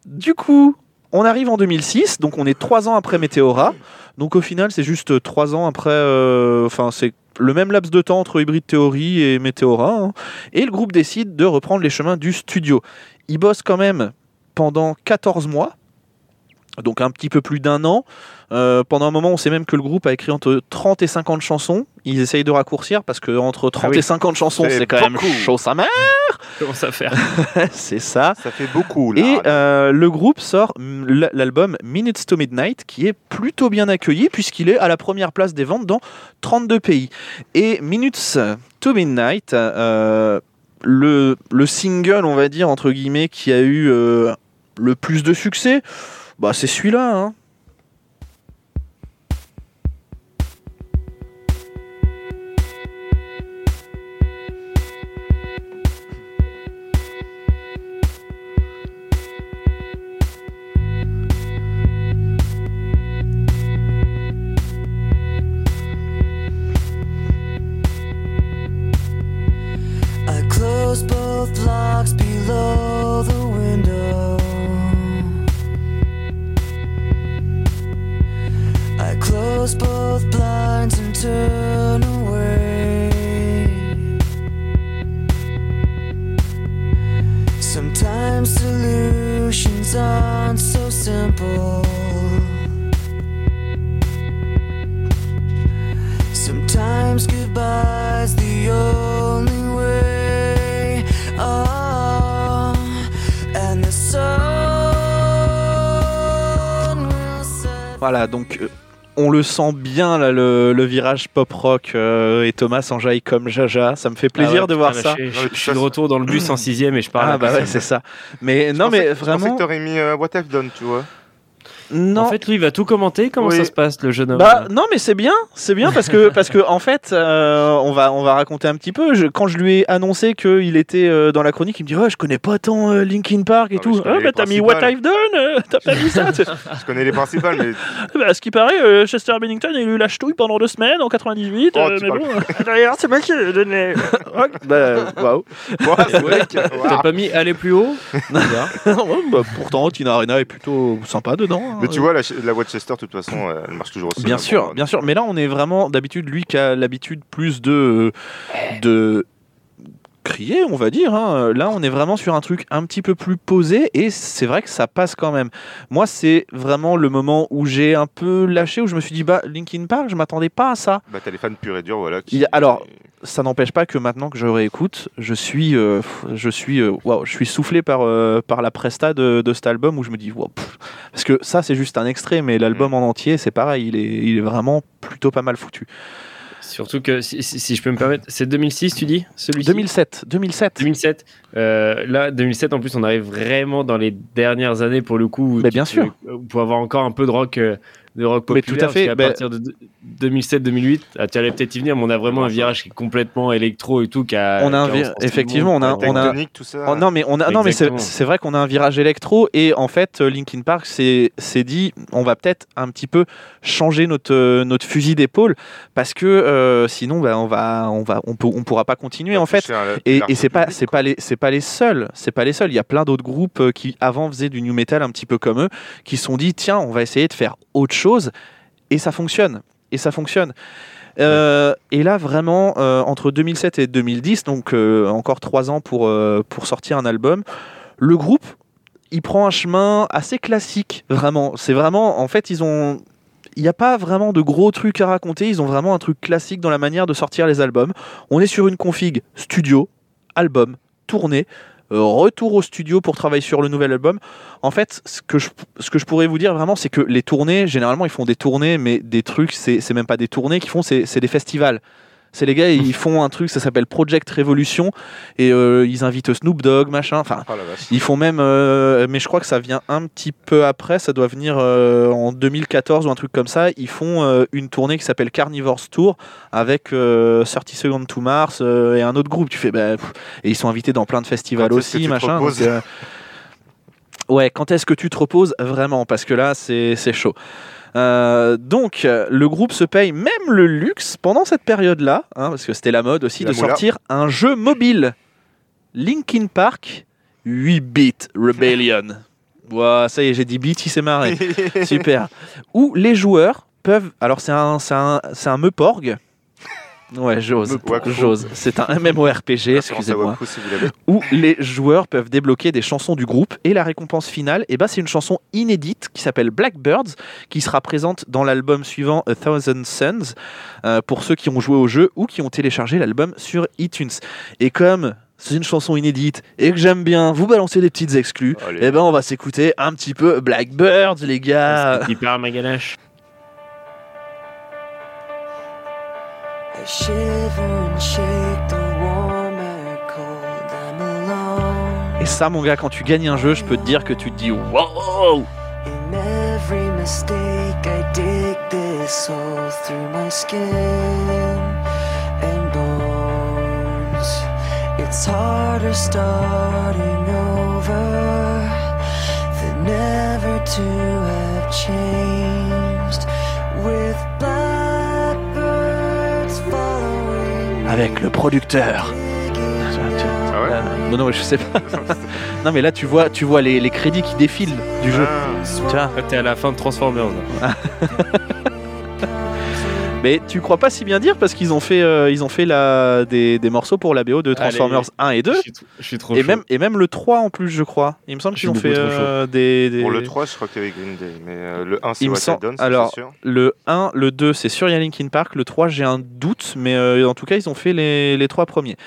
Du coup, on arrive en 2006, donc on est trois ans après Meteora. Donc au final, c'est juste trois ans après. euh, Enfin, c'est le même laps de temps entre Hybrid Theory et Meteora. hein. Et le groupe décide de reprendre les chemins du studio. Ils bossent quand même pendant 14 mois. Donc un petit peu plus d'un an. Euh, pendant un moment, on sait même que le groupe a écrit entre 30 et 50 chansons. Ils essayent de raccourcir parce que entre 30 Ah oui. et 50 chansons, C'est quand même beaucoup. chaud sa mère. Comment ça faire c'est ça. Ça fait beaucoup là. Et euh, le groupe sort l'album Minutes to Midnight qui est plutôt bien accueilli puisqu'il est à la première place des ventes dans 32 pays. Et Minutes to Midnight, euh, le, le single, on va dire, entre guillemets, qui a eu euh, le plus de succès, bah, c'est celui-là. hein. Sent bien là, le, le virage pop rock euh, et Thomas enjaille comme Jaja. Ça me fait plaisir Ah ouais, de voir ça. lâché. Je, je suis de retour dans le bus en sixième et je parle. Ah à bah ouais, c'est ça. Mais non, mais Je pensais vraiment. que t'aurais mis euh, What I've Done, tu vois. Non. En fait, lui, il va tout commenter. Comment Oui. ça se passe, le jeune homme Bah non mais c'est bien, c'est bien parce que parce que en fait euh, on va on va raconter un petit peu. Je- quand je lui ai annoncé qu'il était euh, dans la chronique, il me dit ouais je connais pas tant euh, Linkin Park et Ah, tout. Ah, bah t'as mis What. I've Done, euh, t'as pas mis ça. Je connais les principales, mais bah, ce qui paraît, euh, Chester Bennington il a eu la ch'touille pendant deux semaines en 98. Oh, euh, mais bon, d'ailleurs c'est moi qui ai donné. Ok, bah waouh. T'as pas mis aller plus haut bah, pourtant Tina Arena est plutôt sympa dedans. Mais tu vois, la, la Watchester, de toute façon, euh, elle marche toujours aussi. Bien sûr, bien sûr. Mais là, on est vraiment d'habitude lui qui a l'habitude plus de de crier, on va dire. hein. Là, on est vraiment sur un truc un petit peu plus posé et c'est vrai que ça passe quand même. Moi, c'est vraiment le moment où j'ai un peu lâché, où je me suis dit, bah, Linkin Park, je m'attendais pas à ça. Bah, t'as les fans purs et durs, voilà. Alors, Ça n'empêche pas que maintenant que je réécoute, je suis, euh, je suis, euh, je suis soufflé par, euh, par la presta de, de cet album où je me dis, pff. parce que ça c'est juste un extrait, mais l'album en entier c'est pareil, il est, il est vraiment plutôt pas mal foutu. Surtout que, si, si- si je peux me permettre, c'est 2006, tu dis celui-ci 2007, 2007. 2007. Euh, là, 2007, en plus, on arrive vraiment dans les dernières années pour le coup. où Mais tu bien peux- sûr. Pour avoir encore un peu de rock, euh, de rock Mais populaire. tout à fait, qu'à ben- partir de 2007-2008, ah, tu allais peut-être y venir, mais on a vraiment un virage qui est complètement électro et tout. Qui a, On a un qui vir- enfoncé tout le effectivement, monde, on a, quoi. on a, Tectonique, tout ça. Oh, non mais on a, non mais c'est vrai qu'on a un virage électro et en fait euh, Linkin Park s'est dit on va peut-être un petit peu changer notre euh, notre fusil d'épaule parce que euh, sinon bah, on va on va on peut on pourra pas continuer en fait et, et c'est pas public, c'est pas les c'est pas les seuls c'est pas les seuls il y a plein d'autres groupes qui avant faisaient du new metal un petit peu comme eux qui se sont dit tiens on va essayer de faire autre chose et ça fonctionne et ça fonctionne Euh, et là, vraiment, euh, entre 2007 et 2010, donc euh, encore trois ans pour, pour sortir un album, le groupe, il prend un chemin assez classique, vraiment. C'est vraiment, en fait, ils ont. Il n'y a pas vraiment de gros trucs à raconter, ils ont vraiment un truc classique dans la manière de sortir les albums. On est sur une config studio, album, tournée, retour au studio pour travailler sur le nouvel album. En fait, ce que je, ce que je pourrais vous dire vraiment, c'est que les tournées, généralement, ils font des tournées, mais des trucs, c'est même pas des tournées qu'ils font, c'est des festivals. C'est les gars, ils font un truc, ça s'appelle Project Revolution, et euh, ils invitent Snoop Dogg, machin. Enfin, Oh ils font même, euh, mais je crois que ça vient un petit peu après, ça doit venir euh, en 2014 ou un truc comme ça. Ils font une tournée qui s'appelle Carnivore's Tour avec euh, 30 Seconds to Mars et un autre groupe. Tu fais, bah, pff, et ils sont invités dans plein de festivals Quand aussi, machin. donc, Ouais, quand est-ce que tu te reposes vraiment? Parce que là, c'est c'est chaud. Euh, donc, le groupe se paye même le luxe pendant cette période-là, hein, parce que c'était la mode aussi, La de moula. sortir un jeu mobile. Linkin Park 8-bit Rebellion. Ouah, ça y est, j'ai dit beat, il s'est marré. Super. Où les joueurs peuvent. Alors, c'est un, c'est un, c'est un Meuporg. Ouais, j'ose. C'est un MMORPG, excusez-moi si où les joueurs peuvent débloquer des chansons du groupe et la récompense finale, eh ben, c'est une chanson inédite qui s'appelle Blackbirds, qui sera présente dans l'album suivant A Thousand Suns, euh, pour ceux qui ont joué au jeu ou qui ont téléchargé l'album sur iTunes. Et comme c'est une chanson inédite et que j'aime bien vous balancer des petites exclus, Allez. eh ben on va s'écouter un petit peu Blackbirds, les gars. Hyper ma I shiver and shake the warm air cold. I'm alone Et ça, mon gars, quand tu gagnes un jeu, je peux te dire que tu te dis wow. in every mistake. I dig this hole through my skin and bones. It's harder starting over than ever to have changed with blackbirds Avec le producteur. Ah ouais Euh, non, non, je sais pas. non, mais là, tu vois, tu vois les, les crédits qui défilent du jeu. Ah, Tu vois. Ah, T'es à la fin de Transformers. là. Mais tu crois pas si bien dire parce qu'ils ont fait, euh, ils ont fait la, des, des morceaux pour la BO de Transformers 1 et 2. Je suis, tr- je suis trop Et chaud. même, et même le 3 en plus, je crois. Il me semble qu'ils ont fait euh, des, des- Pour le 3, je crois qu'il y avait Green Day. Mais euh, le 1, c'est Il me What Done, alors, c'est sûr. Le 1, le 2, c'est sûr, il y a Linkin Park. Le 3, j'ai un doute, mais euh, en tout cas, ils ont fait les, les trois premiers.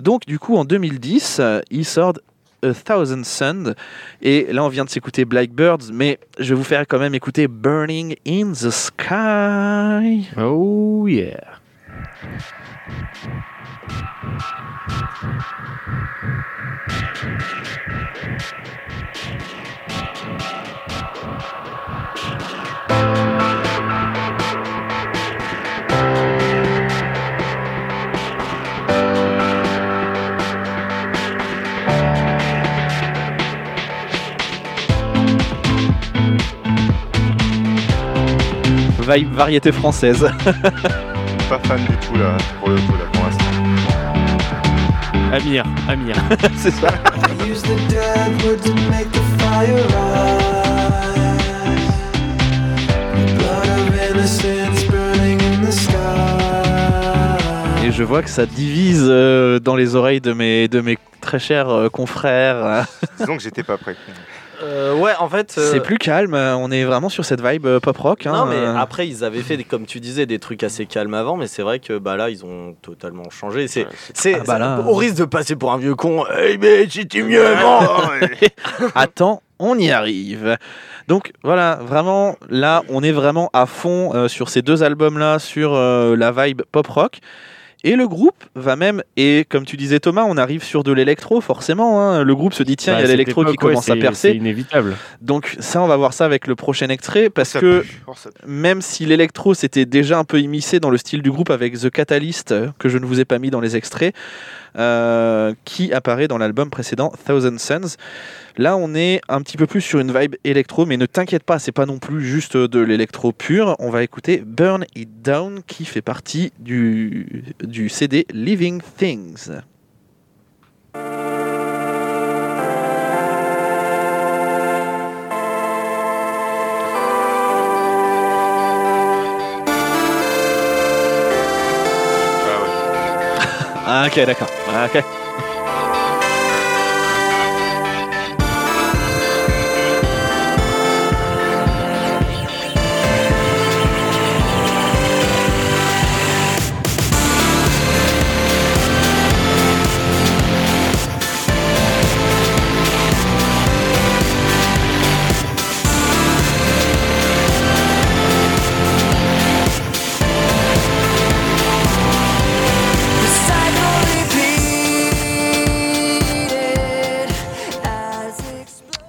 Donc, du coup, en 2010, euh, ils sortent A Thousand Suns. Et là, on vient de s'écouter Blackbirds, mais je vais vous faire quand même écouter Burning in the Sky. Oh yeah. Variété française. Pas fan du tout là, pour le coup, là, pour l'instant. Amir, Amir. c'est ça. Et je vois que ça divise euh, dans les oreilles de mes, de mes très chers euh, confrères. Disons que j'étais pas prêt. Euh, ouais, en fait. euh, C'est plus calme, on est vraiment sur cette vibe euh, pop rock. hein, Non, mais euh. après, ils avaient fait, comme tu disais, des trucs assez calmes avant, mais c'est vrai que bah, là, ils ont totalement changé. C'est, c'est- Ah bah là, au risque de passer pour un vieux con. Hey, mais c'était mieux avant Attends, on y arrive. Donc voilà, vraiment, là, on est vraiment à fond euh, sur ces deux albums-là, sur euh, la vibe pop rock. Et le groupe va même, et comme tu disais Thomas, on arrive sur de l'électro forcément. hein. Le groupe se dit tiens, il Bah, y a cette l'électro qui ouais, commence à percer. C'est inévitable. Donc ça, on va voir ça avec le prochain extrait parce Ça que pue. Oh, même si l'électro s'était déjà un peu immiscé dans le style du groupe avec The Catalyst, euh, que je ne vous ai pas mis dans les extraits, euh, qui apparaît dans l'album précédent Thousand Suns. Là, on est un petit peu plus sur une vibe électro, mais ne t'inquiète pas, c'est pas non plus juste de l'électro pur. On va écouter Burn It Down, qui fait partie du, du CD Living Things. Ok, d'accord. Ah, ok.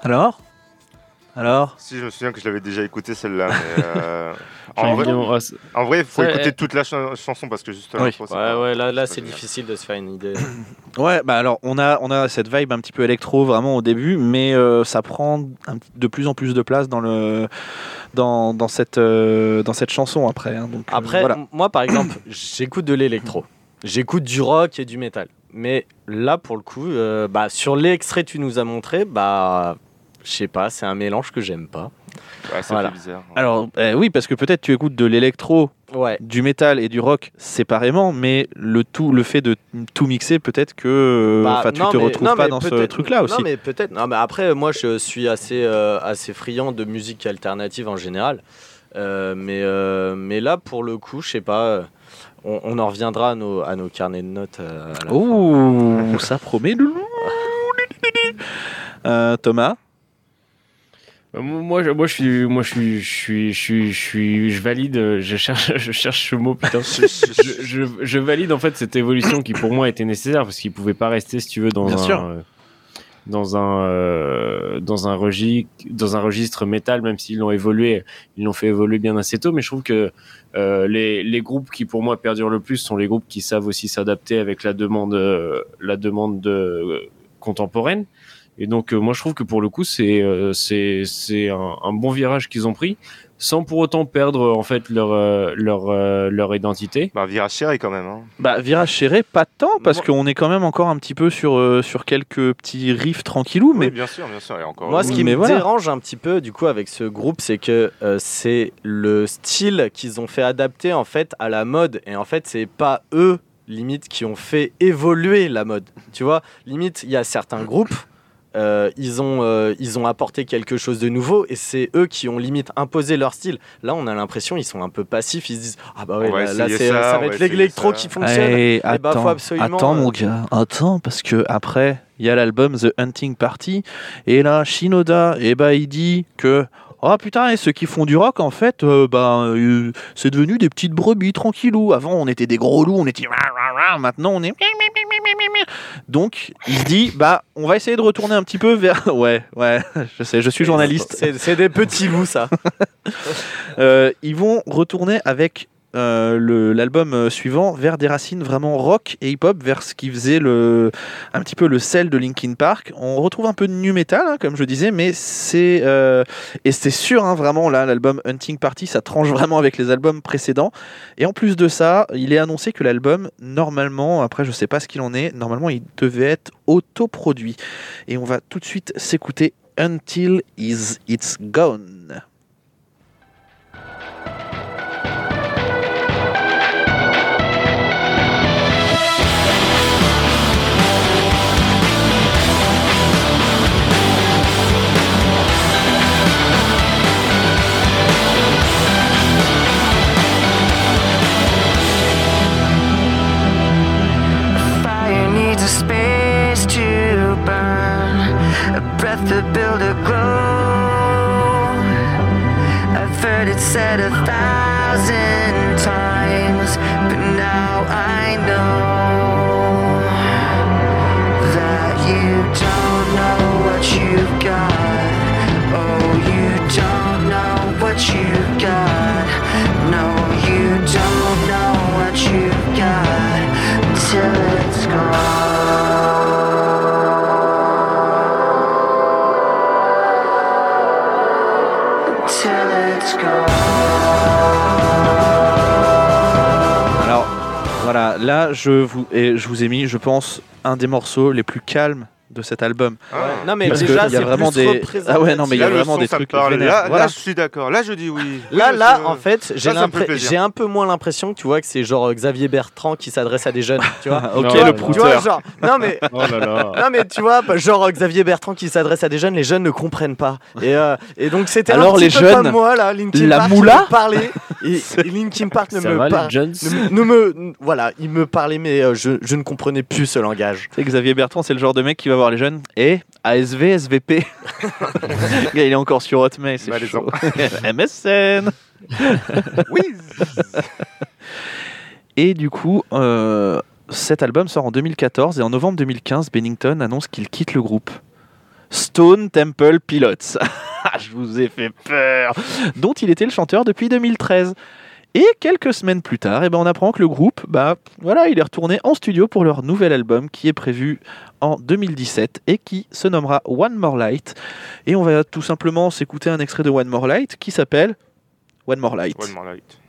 Alors? Alors? Si, je me souviens que je l'avais déjà écouté celle-là. mais, euh, J'ai en, vrai, en il faut écouter ouais. toute la ch- chanson parce que juste Oui. Ouais, pas- ouais, là, là c'est difficile de se faire une idée. Ouais, bah alors on a, on a cette vibe un petit peu électro vraiment au début, mais euh, ça prend un- de plus en plus de place dans, le, dans, dans, cette, euh, dans cette chanson après. hein, donc, euh, Après, voilà. moi par exemple, j'écoute de l'électro, j'écoute du rock et du métal. Mais là, pour le coup, euh, bah, sur l'extrait que tu nous as montré, bah, je sais pas, c'est un mélange que j'aime pas. Ouais, ça Voilà. fait bizarre. Alors euh, oui, parce que peut-être tu écoutes de l'électro, Ouais. du métal et du rock séparément, mais le tout, le fait de tout mixer, peut-être que Bah, tu non, te mais- retrouves non, pas dans ce peut-être- truc-là aussi. Non, mais peut-être. Non, mais après, moi, je suis assez, euh, assez friand de musique alternative en général. Euh, mais, euh, mais là, pour le coup, je sais pas. euh, On, on en reviendra à nos, à nos carnets de notes. euh, à la fin. Ouh, ça promet. Euh, Thomas Moi, je, moi, je suis, moi, je suis, je suis, je suis, je suis, je valide. euh, Je cherche, je cherche ce mot, putain. je, je, je valide en fait cette évolution qui pour moi était nécessaire parce qu'il pouvait pas rester, si tu veux, dans Bien un, sûr. euh, dans un, euh, dans un registre, dans un registre métal, même s'ils l'ont évolué, ils l'ont fait évoluer bien assez tôt. Mais je trouve que euh, les, les groupes qui pour moi perdurent le plus sont les groupes qui savent aussi s'adapter avec la demande, euh, la demande de, euh, contemporaine. Et donc, euh, moi, je trouve que pour le coup, c'est euh, c'est c'est un, un bon virage qu'ils ont pris, sans pour autant perdre en fait leur euh, leur euh, leur identité. Bah, virage chéri quand même. Hein. Bah, virage serré, pas tant, parce Moi- qu'on est quand même encore un petit peu sur, euh, sur quelques petits riffs tranquillou, mais Oui, bien sûr, bien sûr. Et encore. Moi, ce qui mais me voilà. dérange un petit peu, du coup, avec ce groupe, c'est que euh, c'est le style qu'ils ont fait adapter en fait à la mode. Et en fait, c'est pas eux, limite, qui ont fait évoluer la mode. Tu vois, limite, il y a certains groupes. Euh, ils, ont, euh, ils ont apporté quelque chose de nouveau et c'est eux qui ont limite imposé leur style. Là, on a l'impression ils sont un peu passifs. Ils se disent Ah bah ouais, là, c'est- ça, va être l'électro qui fonctionne. Eh, Eh ben, faut attends, absolument, attends euh, mon gars, attends, parce que après, il y a l'album The Hunting Party, et là, Shinoda, et bah, il dit que, oh putain, et ceux qui font du rock, en fait, euh, bah, euh, c'est devenu des petites brebis, tranquillou. Avant, on était des gros loups, on était, maintenant, on est. Donc, il se dit, bah, on va essayer de retourner un petit peu vers. Ouais, ouais, je sais, je suis journaliste. C'est des petits loups, ça. Euh, ils vont retourner avec euh, l'album euh, suivant vers des racines vraiment rock et hip-hop, vers ce qui faisait le, un petit peu le sel de Linkin Park. On retrouve un peu de nu metal, hein, comme je disais, mais c'est euh, et c'est sûr, hein, vraiment là, l'album Hunting Party, ça tranche vraiment avec les albums précédents. Et en plus de ça, il est annoncé que l'album, normalement, après je sais pas ce qu'il en est, normalement il devait être autoproduit. Et on va tout de suite s'écouter Until Is It's Gone. To build a glow. I've heard it said a thousand times, but now I know that you don't know what you've got. Oh, you don't know what you've got. Là je vous ai mis, je pense, un des morceaux les plus calmes de cet album. Ah. Non, mais Parce que déjà, il y a c'est vraiment plus des-. Ah ouais, non, mais il y a Là, vraiment son, des trucs parle. vénères. Là, Voilà. là, je suis d'accord. Là, je dis oui. Oui, Là, là, monsieur. en fait, j'ai Là, un peu moins l'impression, tu vois, que c'est genre euh, Xavier Bertrand qui s'adresse à des jeunes, tu vois. ok, Non, Tu vois, le tu prouteur. vois, genre, non mais, Oh là là. non mais tu vois, genre euh, Xavier Bertrand qui s'adresse à des jeunes, les jeunes ne comprennent pas. Et, euh, et donc c'était un Alors, petit les peu jeunes, comme moi là, Linkin la Park moula me parlait et, et Linkin Park ne me ne, me- voilà, il me parlait mais je, je ne comprenais plus ce langage. Tu sais, Xavier Bertrand, c'est le genre de mec qui va voir les jeunes. Et ASV, SVP. Il est encore sur Hotmail, c'est Malaisant. chaud. MSN. Oui. Et du coup, euh, cet album sort en 2014 et en novembre 2015, Bennington annonce qu'il quitte le groupe. Stone Temple Pilots. Ah, Je vous ai fait peur. Dont il était le chanteur depuis 2013. Et quelques semaines plus tard, eh ben, on apprend que le groupe, bah, voilà, il est retourné en studio pour leur nouvel album qui est prévu en 2017 et qui se nommera One More Light. Et on va tout simplement s'écouter un extrait de One More Light qui s'appelle One More Light. One more light.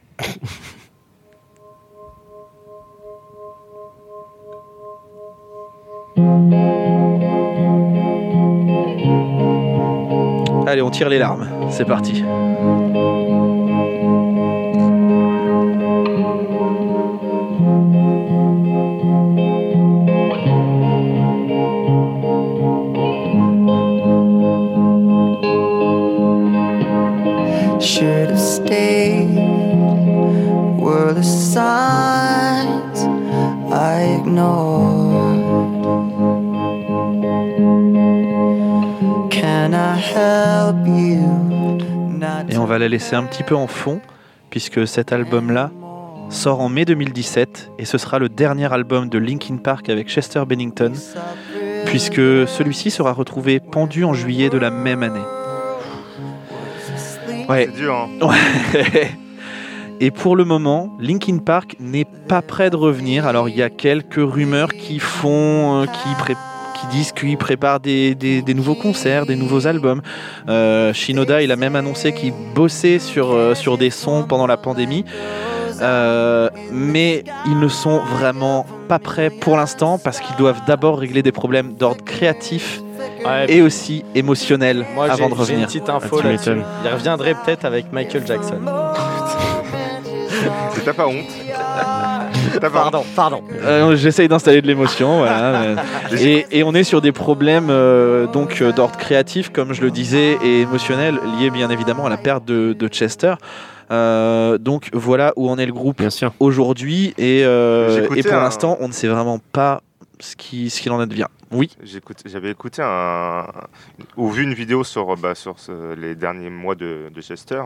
Allez, on tire les larmes. C'est parti. Should have stayed. Were the signs I ignored? Can I help you? Not Et on va la laisser un petit peu en fond, puisque cet album-là sort en mai 2017, et ce sera le dernier album de Linkin Park avec Chester Bennington, puisque celui-ci sera retrouvé pendu en juillet de la même année. Ouais. C'est dur, hein. Ouais. Et pour le moment, Linkin Park n'est pas prêt de revenir. Alors il y a quelques rumeurs qui font, euh, qui, disent qu'ils préparent des, des- des nouveaux concerts, des nouveaux albums. Euh, Shinoda, il a même annoncé qu'il bossait sur, euh, sur des sons pendant la pandémie. Euh, mais ils ne sont vraiment pas prêts pour l'instant parce qu'ils doivent d'abord régler des problèmes d'ordre créatif Ouais, et aussi émotionnel Moi, j'ai avant de j'ai une revenir. petite info Ah, là-dessus. Il reviendrait peut-être avec Michael Jackson. T'as pas honte T'as pas honte Pardon, pardon. Euh, J'essaye d'installer de l'émotion, voilà. et, et on est sur des problèmes euh, donc euh, d'ordre créatif, comme je le disais, et émotionnel, liés bien évidemment à la perte de, de Chester. Euh, donc voilà où en est le groupe aujourd'hui, et, euh, pour un- l'instant, on ne sait vraiment pas ce qui ce qu'il en advient. Oui. J'avais écouté un, ou vu une vidéo sur, bah, sur ce- les derniers mois de, de Chester.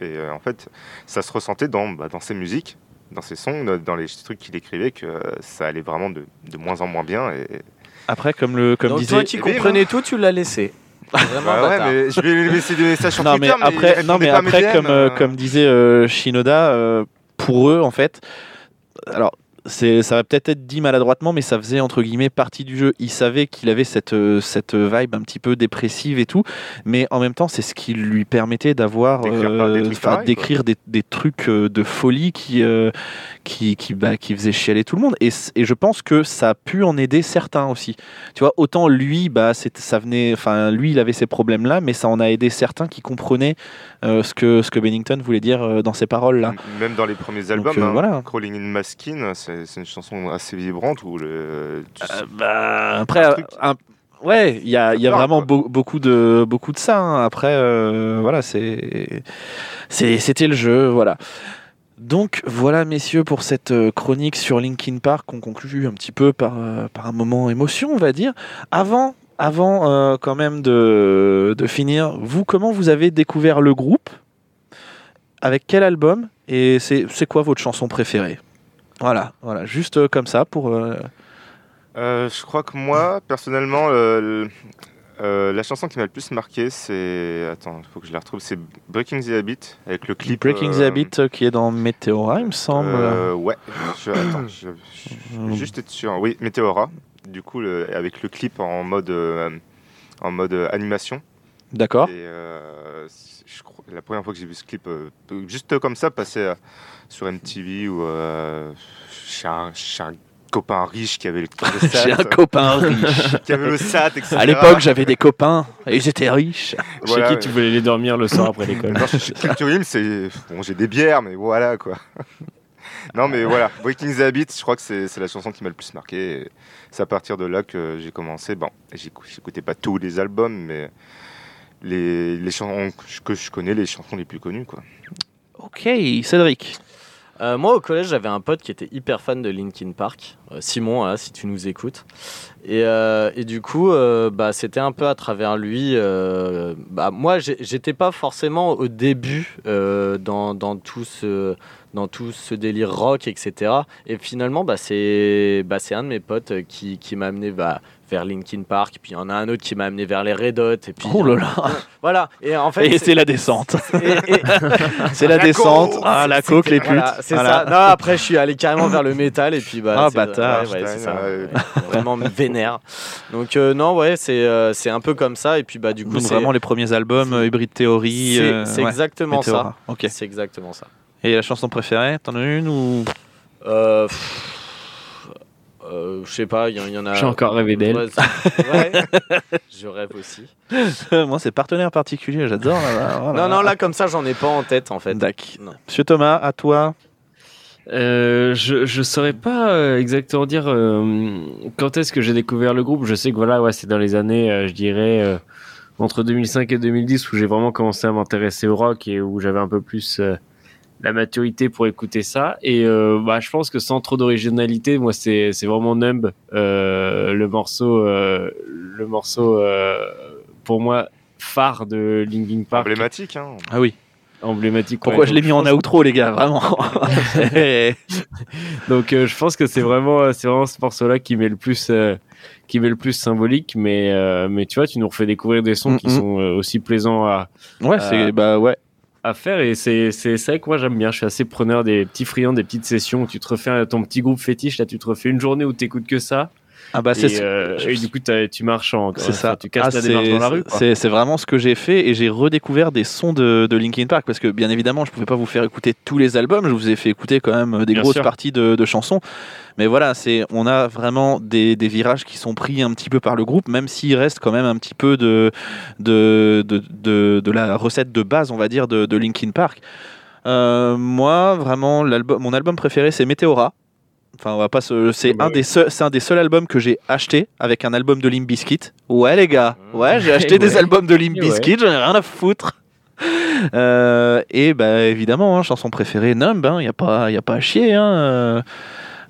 Et euh, en fait, ça se ressentait dans, bah, dans ses musiques, dans ses sons, dans les trucs qu'il écrivait, que euh, ça allait vraiment de, de moins en moins bien. Et... Après, comme le comme Donc disait. toi qui comprenais tout, tu l'as laissé. Vraiment Bah ouais, bâtard. mais je vais lui laisser des messages sur non Twitter, mais après, non mais après comme euh, euh. comme disait euh, Shinoda, euh, pour eux en fait, alors c'est ça va peut-être être dit maladroitement, mais ça faisait entre guillemets partie du jeu. Ils savaient qu'il avait cette euh, cette vibe un petit peu dépressive et tout, mais en même temps c'est ce qui lui permettait d'avoir D'écrire des euh, d'écrire des, des trucs euh, de folie qui euh, qui qui bah, qui faisaient chialer tout le monde. Et, et je pense que ça a pu en aider certains aussi. Tu vois, autant lui, bah, ça venait, enfin, lui, il avait ces problèmes-là, mais ça en a aidé certains qui comprenaient euh, ce que ce que Bennington voulait dire euh, dans ces paroles-là. Même dans les premiers albums, euh, hein, voilà. Crawling in My Skin, c'est une chanson assez vibrante où le, tu- bah, après, un ouais, il y a, y a vraiment beaucoup de beaucoup de ça. hein. Après, euh, voilà, c'était le jeu, voilà. Donc voilà, messieurs, pour cette euh, chronique sur Linkin Park, on conclut un petit peu par, euh, par un moment émotion, on va dire. Avant, avant euh, quand même de, de finir, vous, comment vous avez découvert le groupe? Avec quel album? Et c'est quoi votre chanson préférée? Voilà, voilà, juste comme ça pour. je crois que moi, personnellement, le- le- euh, la chanson qui m'a le plus marqué, c'est. Attends, il faut que je la retrouve. C'est Breaking the Habit avec le clip. Breaking the euh, Habit euh, qui est dans Meteora, il me semble. ouais. Je, attends, je, je vais juste être sûr. Oui, Meteora. Du coup, le- avec le clip en mode, en mode animation. D'accord. Et c'est- je crois, la première fois que j'ai vu ce clip, juste comme ça, passer sur MTV ou chez, un, chez un copain riche qui avait le le SAT, J'ai un copain riche. qui avait le SAT, etc. À l'époque, j'avais des copains et ils étaient riches. Voilà, Chez qui tu voulais les dormir le soir après l'école. C'est bon, j'ai des bières, mais voilà quoi. non, mais voilà, Breaking the Habit, je crois que c'est la chanson qui m'a le plus marqué. C'est à partir de là que j'ai commencé. Bon, j'écou- j'écoutais pas tous les albums, mais les, les chansons que je connais, les chansons les plus connues quoi. Ok, Cédric. Euh, moi, au collège, j'avais un pote qui était hyper fan de Linkin Park, euh, Simon, si tu nous écoutes. Et, euh, du coup, bah, c'était un peu à travers lui. bah, moi, j'étais pas forcément au début dans tout ce dans tout ce délire rock, etc. Et finalement, bah, c'est bah, un de mes potes euh, qui, qui m'a amené bah, vers Linkin Park, puis il y en a un autre qui m'a amené vers les Red Hot, et puis Oh là là voilà. Et en fait, Et c'est la descente. C'est la, La descente. Ah, la coke, les putes. voilà, c'est Voilà. ça. Non, après, je suis allé carrément vers le métal, et puis bah. Ah, bâtard. ouais, ça. Ouais. Vraiment vénère. Donc euh, non, ouais, c'est euh, c'est un peu comme ça, et puis bah du coup, Donc vraiment les premiers albums, Hybrid Theory. c'est- euh, exactement ça. Meteora. Ok. C'est exactement ça. Et la chanson préférée, t'en as une ou? Euh, pff, euh, je sais pas, il y, en- il y en a. J'ai encore rêvé d'elle. Ouais, c'est- ouais. je rêve aussi. Moi, c'est partenaire particulier, j'adore. là, là, voilà. Non, non, là comme ça, j'en ai pas en tête en fait. Dac. Non. Monsieur Thomas, à toi. Euh, je je saurais pas euh, exactement dire euh, quand est-ce que j'ai découvert le groupe. Je sais que voilà, ouais, c'est dans les années, euh, je dirais euh, entre 2005 et 2010 où j'ai vraiment commencé à m'intéresser au rock et où j'avais un peu plus euh, la maturité pour écouter ça. Et euh, bah, je pense que sans trop d'originalité, moi c'est c'est vraiment Numb, euh, le morceau, euh, le morceau euh, pour moi phare de Linkin Park, Emblématique, hein. Ah oui. emblématique. Pourquoi ouais. je l'ai mis en outro, les gars, vraiment Donc euh, je pense que c'est vraiment c'est vraiment ce morceau-là qui m'est le plus euh, qui m'est le plus symbolique mais euh, mais tu vois tu nous refais découvrir des sons qui Mhm. sont euh, aussi plaisants à, Ouais, c'est bah ouais. À faire et c'est c'est ça que moi j'aime bien. Je suis assez preneur des petits friands des petites sessions. Où tu te refais ton petit groupe fétiche là tu te refais une journée où t'écoutes que ça Ah bah c'est et, euh, et du coup tu marches en C'est ça. tu casses Ah, la démarche dans la rue. C'est c'est vraiment ce que j'ai fait et j'ai redécouvert des sons de, de Linkin Park parce que bien évidemment je pouvais pas vous faire écouter tous les albums, je vous ai fait écouter quand même euh, des Bien grosses sûr. parties de, de chansons. Mais voilà, c'est on a vraiment des, des virages qui sont pris un petit peu par le groupe, même s'il reste quand même un petit peu de, de, de, de, la recette de base, on va dire, de, de Linkin Park. Euh, moi, vraiment, l'album, mon album préféré, c'est Meteora. Enfin, on va pas se. C'est Bah un des seuls, c'est un des seuls albums que j'ai acheté avec un album de Limp Bizkit. Ouais, les gars. Ouais, j'ai acheté des albums de Limp. Bizkit. J'en ai rien à foutre. Euh, et bah évidemment, hein, chanson préférée, Numb. Il y a pas, y a pas à chier. Hein,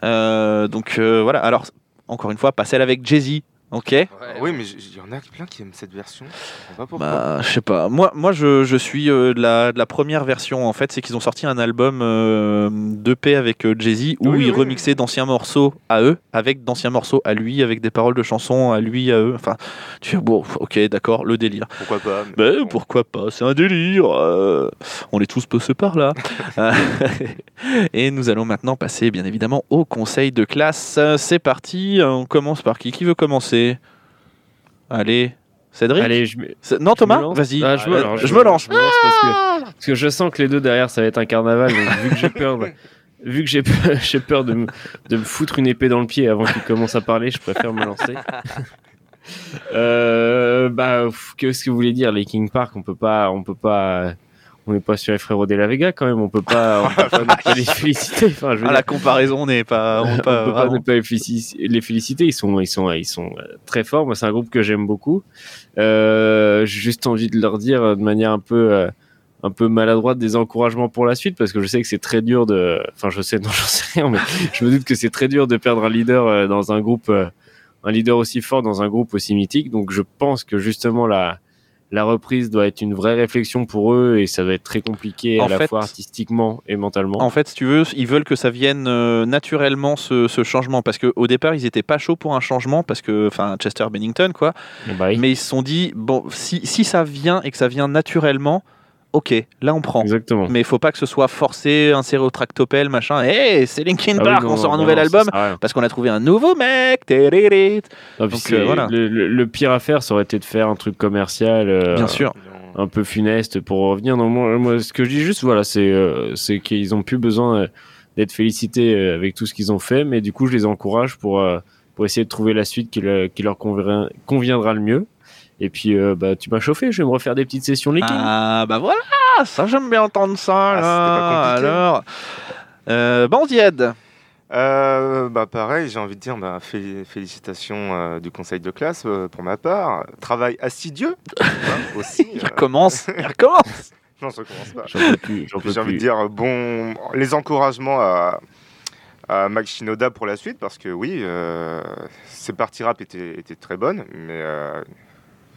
euh, donc euh, voilà. Alors encore une fois, pas celle avec Jay Ok. Oui, mais il y en a plein qui aiment cette version. Je comprends pas. Bah, je sais pas. Moi, moi je, je suis euh, de, la, de la première version. En fait, c'est qu'ils ont sorti un album euh, d'EP avec euh, Jay-Z où Oui, ils oui. remixaient d'anciens morceaux à eux, avec d'anciens morceaux à lui, avec des paroles de chansons à lui, à eux. Enfin, tu fais, bon, ok, d'accord, le délire. Pourquoi pas mais Ben, bon. pourquoi pas C'est un délire. euh, on est tous passés par là. Et nous allons maintenant passer, bien évidemment, au conseil de classe. C'est parti. On commence par qui? Qui veut commencer? Allez, Cédric Allez, je, C'est- Non, Thomas je me lance. Vas-y. Ah, je, me, alors, je me lance. je me lance parce, que, parce que je sens que les deux derrière, ça va être un carnaval. Donc, vu que j'ai peur, de- vu que j'ai peur, j'ai peur de, me, de me foutre une épée dans le pied avant qu'il commence à parler, je préfère me lancer. Euh, bah, qu'est-ce que vous voulez dire, les King Park On peut pas, on peut pas, on n'est pas sur les frérots de la Vega quand même. On peut pas, on peut pas, les féliciter. Enfin, je veux Ah, dire, la comparaison n'est pas. on on peut pas ne les félici- les féliciter. Ils sont, ils sont, ils sont euh, très forts. Moi, c'est un groupe que j'aime beaucoup. Euh, J'ai juste envie de leur dire de manière un peu, euh, un peu maladroite des encouragements pour la suite parce que je sais que c'est très dur de. Enfin, je sais, non, j'en sais rien, mais je me doute que c'est très dur de perdre un leader euh, dans un groupe, un leader aussi fort dans un groupe aussi mythique. Donc, je pense que justement la la reprise doit être une vraie réflexion pour eux et ça va être très compliqué En à la fois artistiquement et mentalement. En fait, si tu veux, ils veulent que ça vienne euh, naturellement ce, ce changement parce qu'au départ, ils étaient pas chauds pour un changement parce que, enfin, Chester Bennington, quoi. Bah oui. Mais ils se sont dit, bon, si, si ça vient et que ça vient naturellement, ok, là on prend. Exactement. Mais il faut pas que ce soit forcé, inséré au tractopelle, machin. Hé, c'est Linkin Ah oui, Park, non, on sort un non, nouvel non, album parce qu'on a trouvé un nouveau mec. Donc, euh, voilà. le, le- le pire à faire, ça aurait été de faire un truc commercial, euh, Bien sûr. un peu funeste pour revenir. Non, moi, moi, ce que je dis juste, voilà, c'est euh, c'est qu'ils ont plus besoin euh, d'être félicités avec tout ce qu'ils ont fait, mais du coup, je les encourage pour pour essayer de trouver la suite qui, le- qui leur conviendra, conviendra le mieux. Et puis, euh, bah, tu m'as chauffé, je vais me refaire des petites sessions leaking. Ah bah voilà, ça j'aime bien entendre ça. Ah, là. c'était pas compliqué. Alors, euh, Bandied. Euh, bah pareil, j'ai envie de dire bah, fé- félicitations euh, du conseil de classe euh, pour ma part. Travail assidieux hein, aussi. Il recommence, il recommence. non, ça commence pas. J'en peux plus, j'en peux J'ai envie de dire bon, les encouragements à, à Max Shinoda pour la suite parce que oui, euh, ses parties rap étaient, étaient très bonnes, mais euh,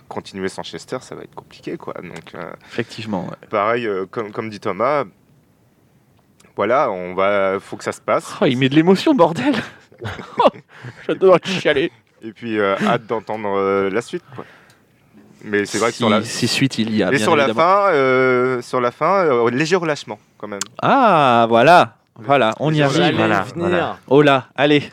continuer sans Chester, ça va être compliqué quoi. Donc euh, Effectivement. ouais. pareil, euh, comme, comme dit Thomas, voilà, on va, faut que ça se passe. Oh, il met de l'émotion, bordel Oh, J'adore chialer. Et puis euh, hâte d'entendre euh, la suite. quoi. Mais c'est vrai que si, sur la, si suite il y a, mais bien sur la fin, euh, sur la fin, léger relâchement quand même. Ah, voilà. Voilà, on y arrive. Voilà, voilà. Oh là, allez.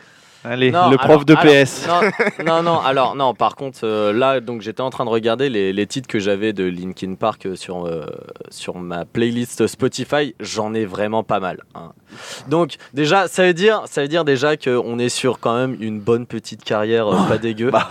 Allez, Non, le prof alors- de alors, PS. non, non, non, alors non, par contre, euh, là, donc j'étais en train de regarder les, les titres que j'avais de Linkin Park euh, sur, euh, sur ma playlist Spotify, j'en ai vraiment pas mal. hein. Donc déjà, ça veut dire, ça veut dire déjà qu'on est sur quand même une bonne petite carrière, euh, pas dégueu. Bah,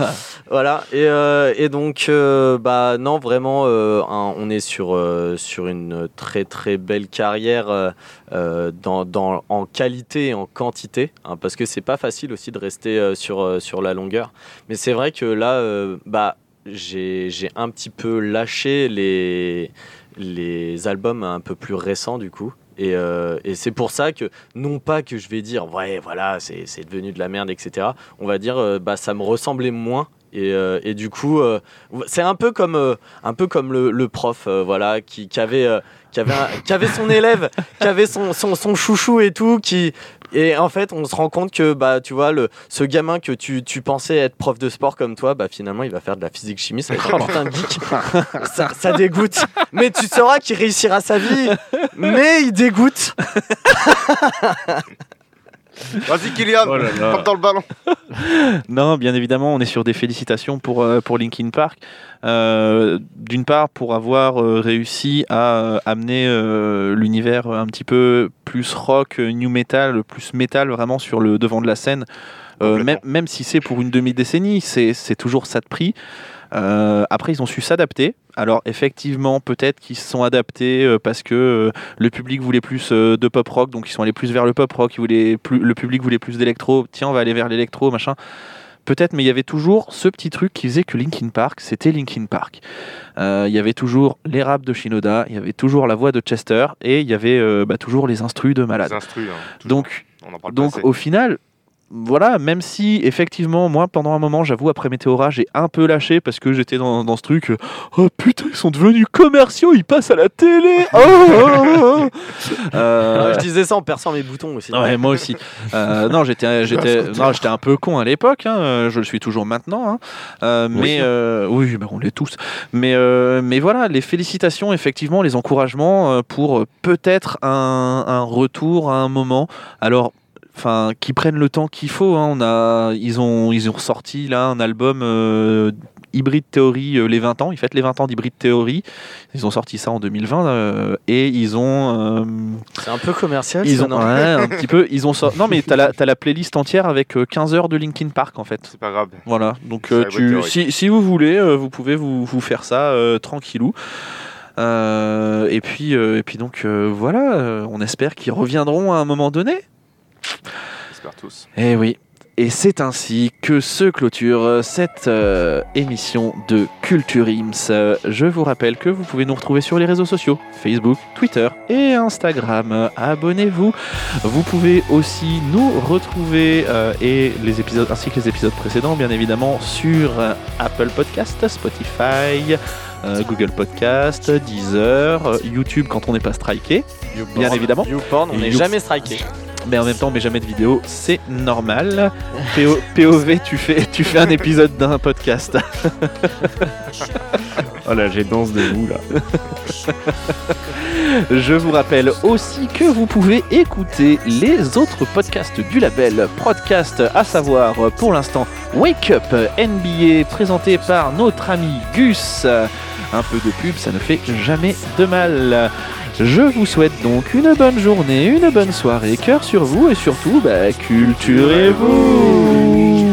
Voilà, et, euh, et donc, euh, bah non, vraiment, on est sur, sur une très très belle carrière dans, dans- en qualité et en quantité, hein, parce que c'est pas facile aussi de rester sur, sur la longueur. Mais c'est vrai que là, bah, j'ai j'ai un petit peu lâché les, les albums un peu plus récents du coup. Et, euh, et c'est pour ça que, non pas que je vais dire, ouais, voilà, c'est devenu de la merde, etc. On va dire, euh, bah, ça me ressemblait moins. Et, euh, et du coup, c'est un peu comme, un peu comme le, prof, voilà, qui, avait, qui, avait qui avait son élève, qui avait son, son, son chouchou et tout, qui, et en fait, on se rend compte que, bah, tu vois, le, ce gamin que tu, tu pensais être prof de sport comme toi, bah, finalement, il va faire de la physique chimie, ça va être un putain de geek. ça, ça dégoûte. Mais tu sauras qu'il réussira sa vie, mais il dégoûte. Vas-y Kylian, Oh là là. tape dans le ballon. Non, bien évidemment, on est sur des félicitations pour, euh, pour Linkin Park. Euh, D'une part, pour avoir euh, réussi à amener euh, l'univers un petit peu plus rock, new metal, plus metal vraiment sur le devant de la scène. Euh, même, même si c'est pour une demi-décennie, c'est c'est toujours ça de prix. Euh, après, ils ont su s'adapter. Alors, effectivement, peut-être qu'ils se sont adaptés euh, parce que euh, le public voulait plus de pop rock, donc ils sont allés plus vers le pop rock. Ils voulaient plus, le public voulait plus d'électro. Tiens, on va aller vers l'électro, machin. Peut-être, mais il y avait toujours ce petit truc qui faisait que Linkin Park, c'était Linkin Park. Euh, Il y avait toujours les raps de Shinoda, il y avait toujours la voix de Chester, et il y avait euh, bah, toujours les instrus de malade. Les instrus, hein. Donc, on en parle donc au final, voilà, même si effectivement, moi pendant un moment, j'avoue, après Météora, j'ai un peu lâché parce que j'étais dans, dans ce truc. Oh putain, ils sont devenus commerciaux, ils passent à la télé. Oh, oh, oh, oh. Euh, je disais ça en perçant mes boutons aussi. Ouais, moi aussi. Euh, non, j'étais, j'étais, non, j'étais un peu con à l'époque. hein, euh, Je le suis toujours maintenant. hein. Euh, mais euh, oui, bah, on l'est tous. Mais, euh, mais voilà, les félicitations, effectivement, les encouragements pour peut-être un, un retour à un moment. Alors. Enfin, qui prennent le temps qu'il faut. hein. On a, ils ont, ils ont ressorti là un album euh, Hybrid Theory euh, les 20 ans. Ils fêtent les 20 ans d'Hybrid Theory. Ils ont sorti ça en 2020 euh, et ils ont euh, C'est un peu commercial. ils ça, ont non ouais, un petit peu. Ils ont sor- non mais t'as la t'as la playlist entière avec euh, 15 heures de Linkin Park en fait. C'est pas grave. Voilà. Donc euh, tu si, si vous voulez euh, vous pouvez vous, vous faire ça euh, tranquillou. Euh, et puis euh, et puis donc euh, voilà. euh, on espère qu'ils reviendront à un moment donné. J'espère tous. Eh oui. Et c'est ainsi que se clôture cette euh, émission de Culture Ims. Euh, Je vous rappelle que vous pouvez nous retrouver sur les réseaux sociaux Facebook, Twitter et Instagram. Abonnez-vous. Vous pouvez aussi nous retrouver euh, et les épisodes ainsi que les épisodes précédents, bien évidemment, sur euh, Apple Podcast, Spotify. euh, Google Podcast, Deezer, YouTube quand on n'est pas striké, bien évidemment. YouPorn, on n'est jamais striké. Mais en même temps, on met jamais de vidéo, c'est normal. PO POV, tu fais, tu fais un épisode d'un podcast. Oh là, j'ai danse de vous là. Je vous rappelle aussi que vous pouvez écouter les autres podcasts du label Podcast, à savoir pour l'instant Wake Up NBA, présenté par notre ami Gus. Un peu de pub, ça ne fait jamais de mal. Je vous souhaite donc une bonne journée, une bonne soirée, cœur sur vous et surtout, bah, culturez-vous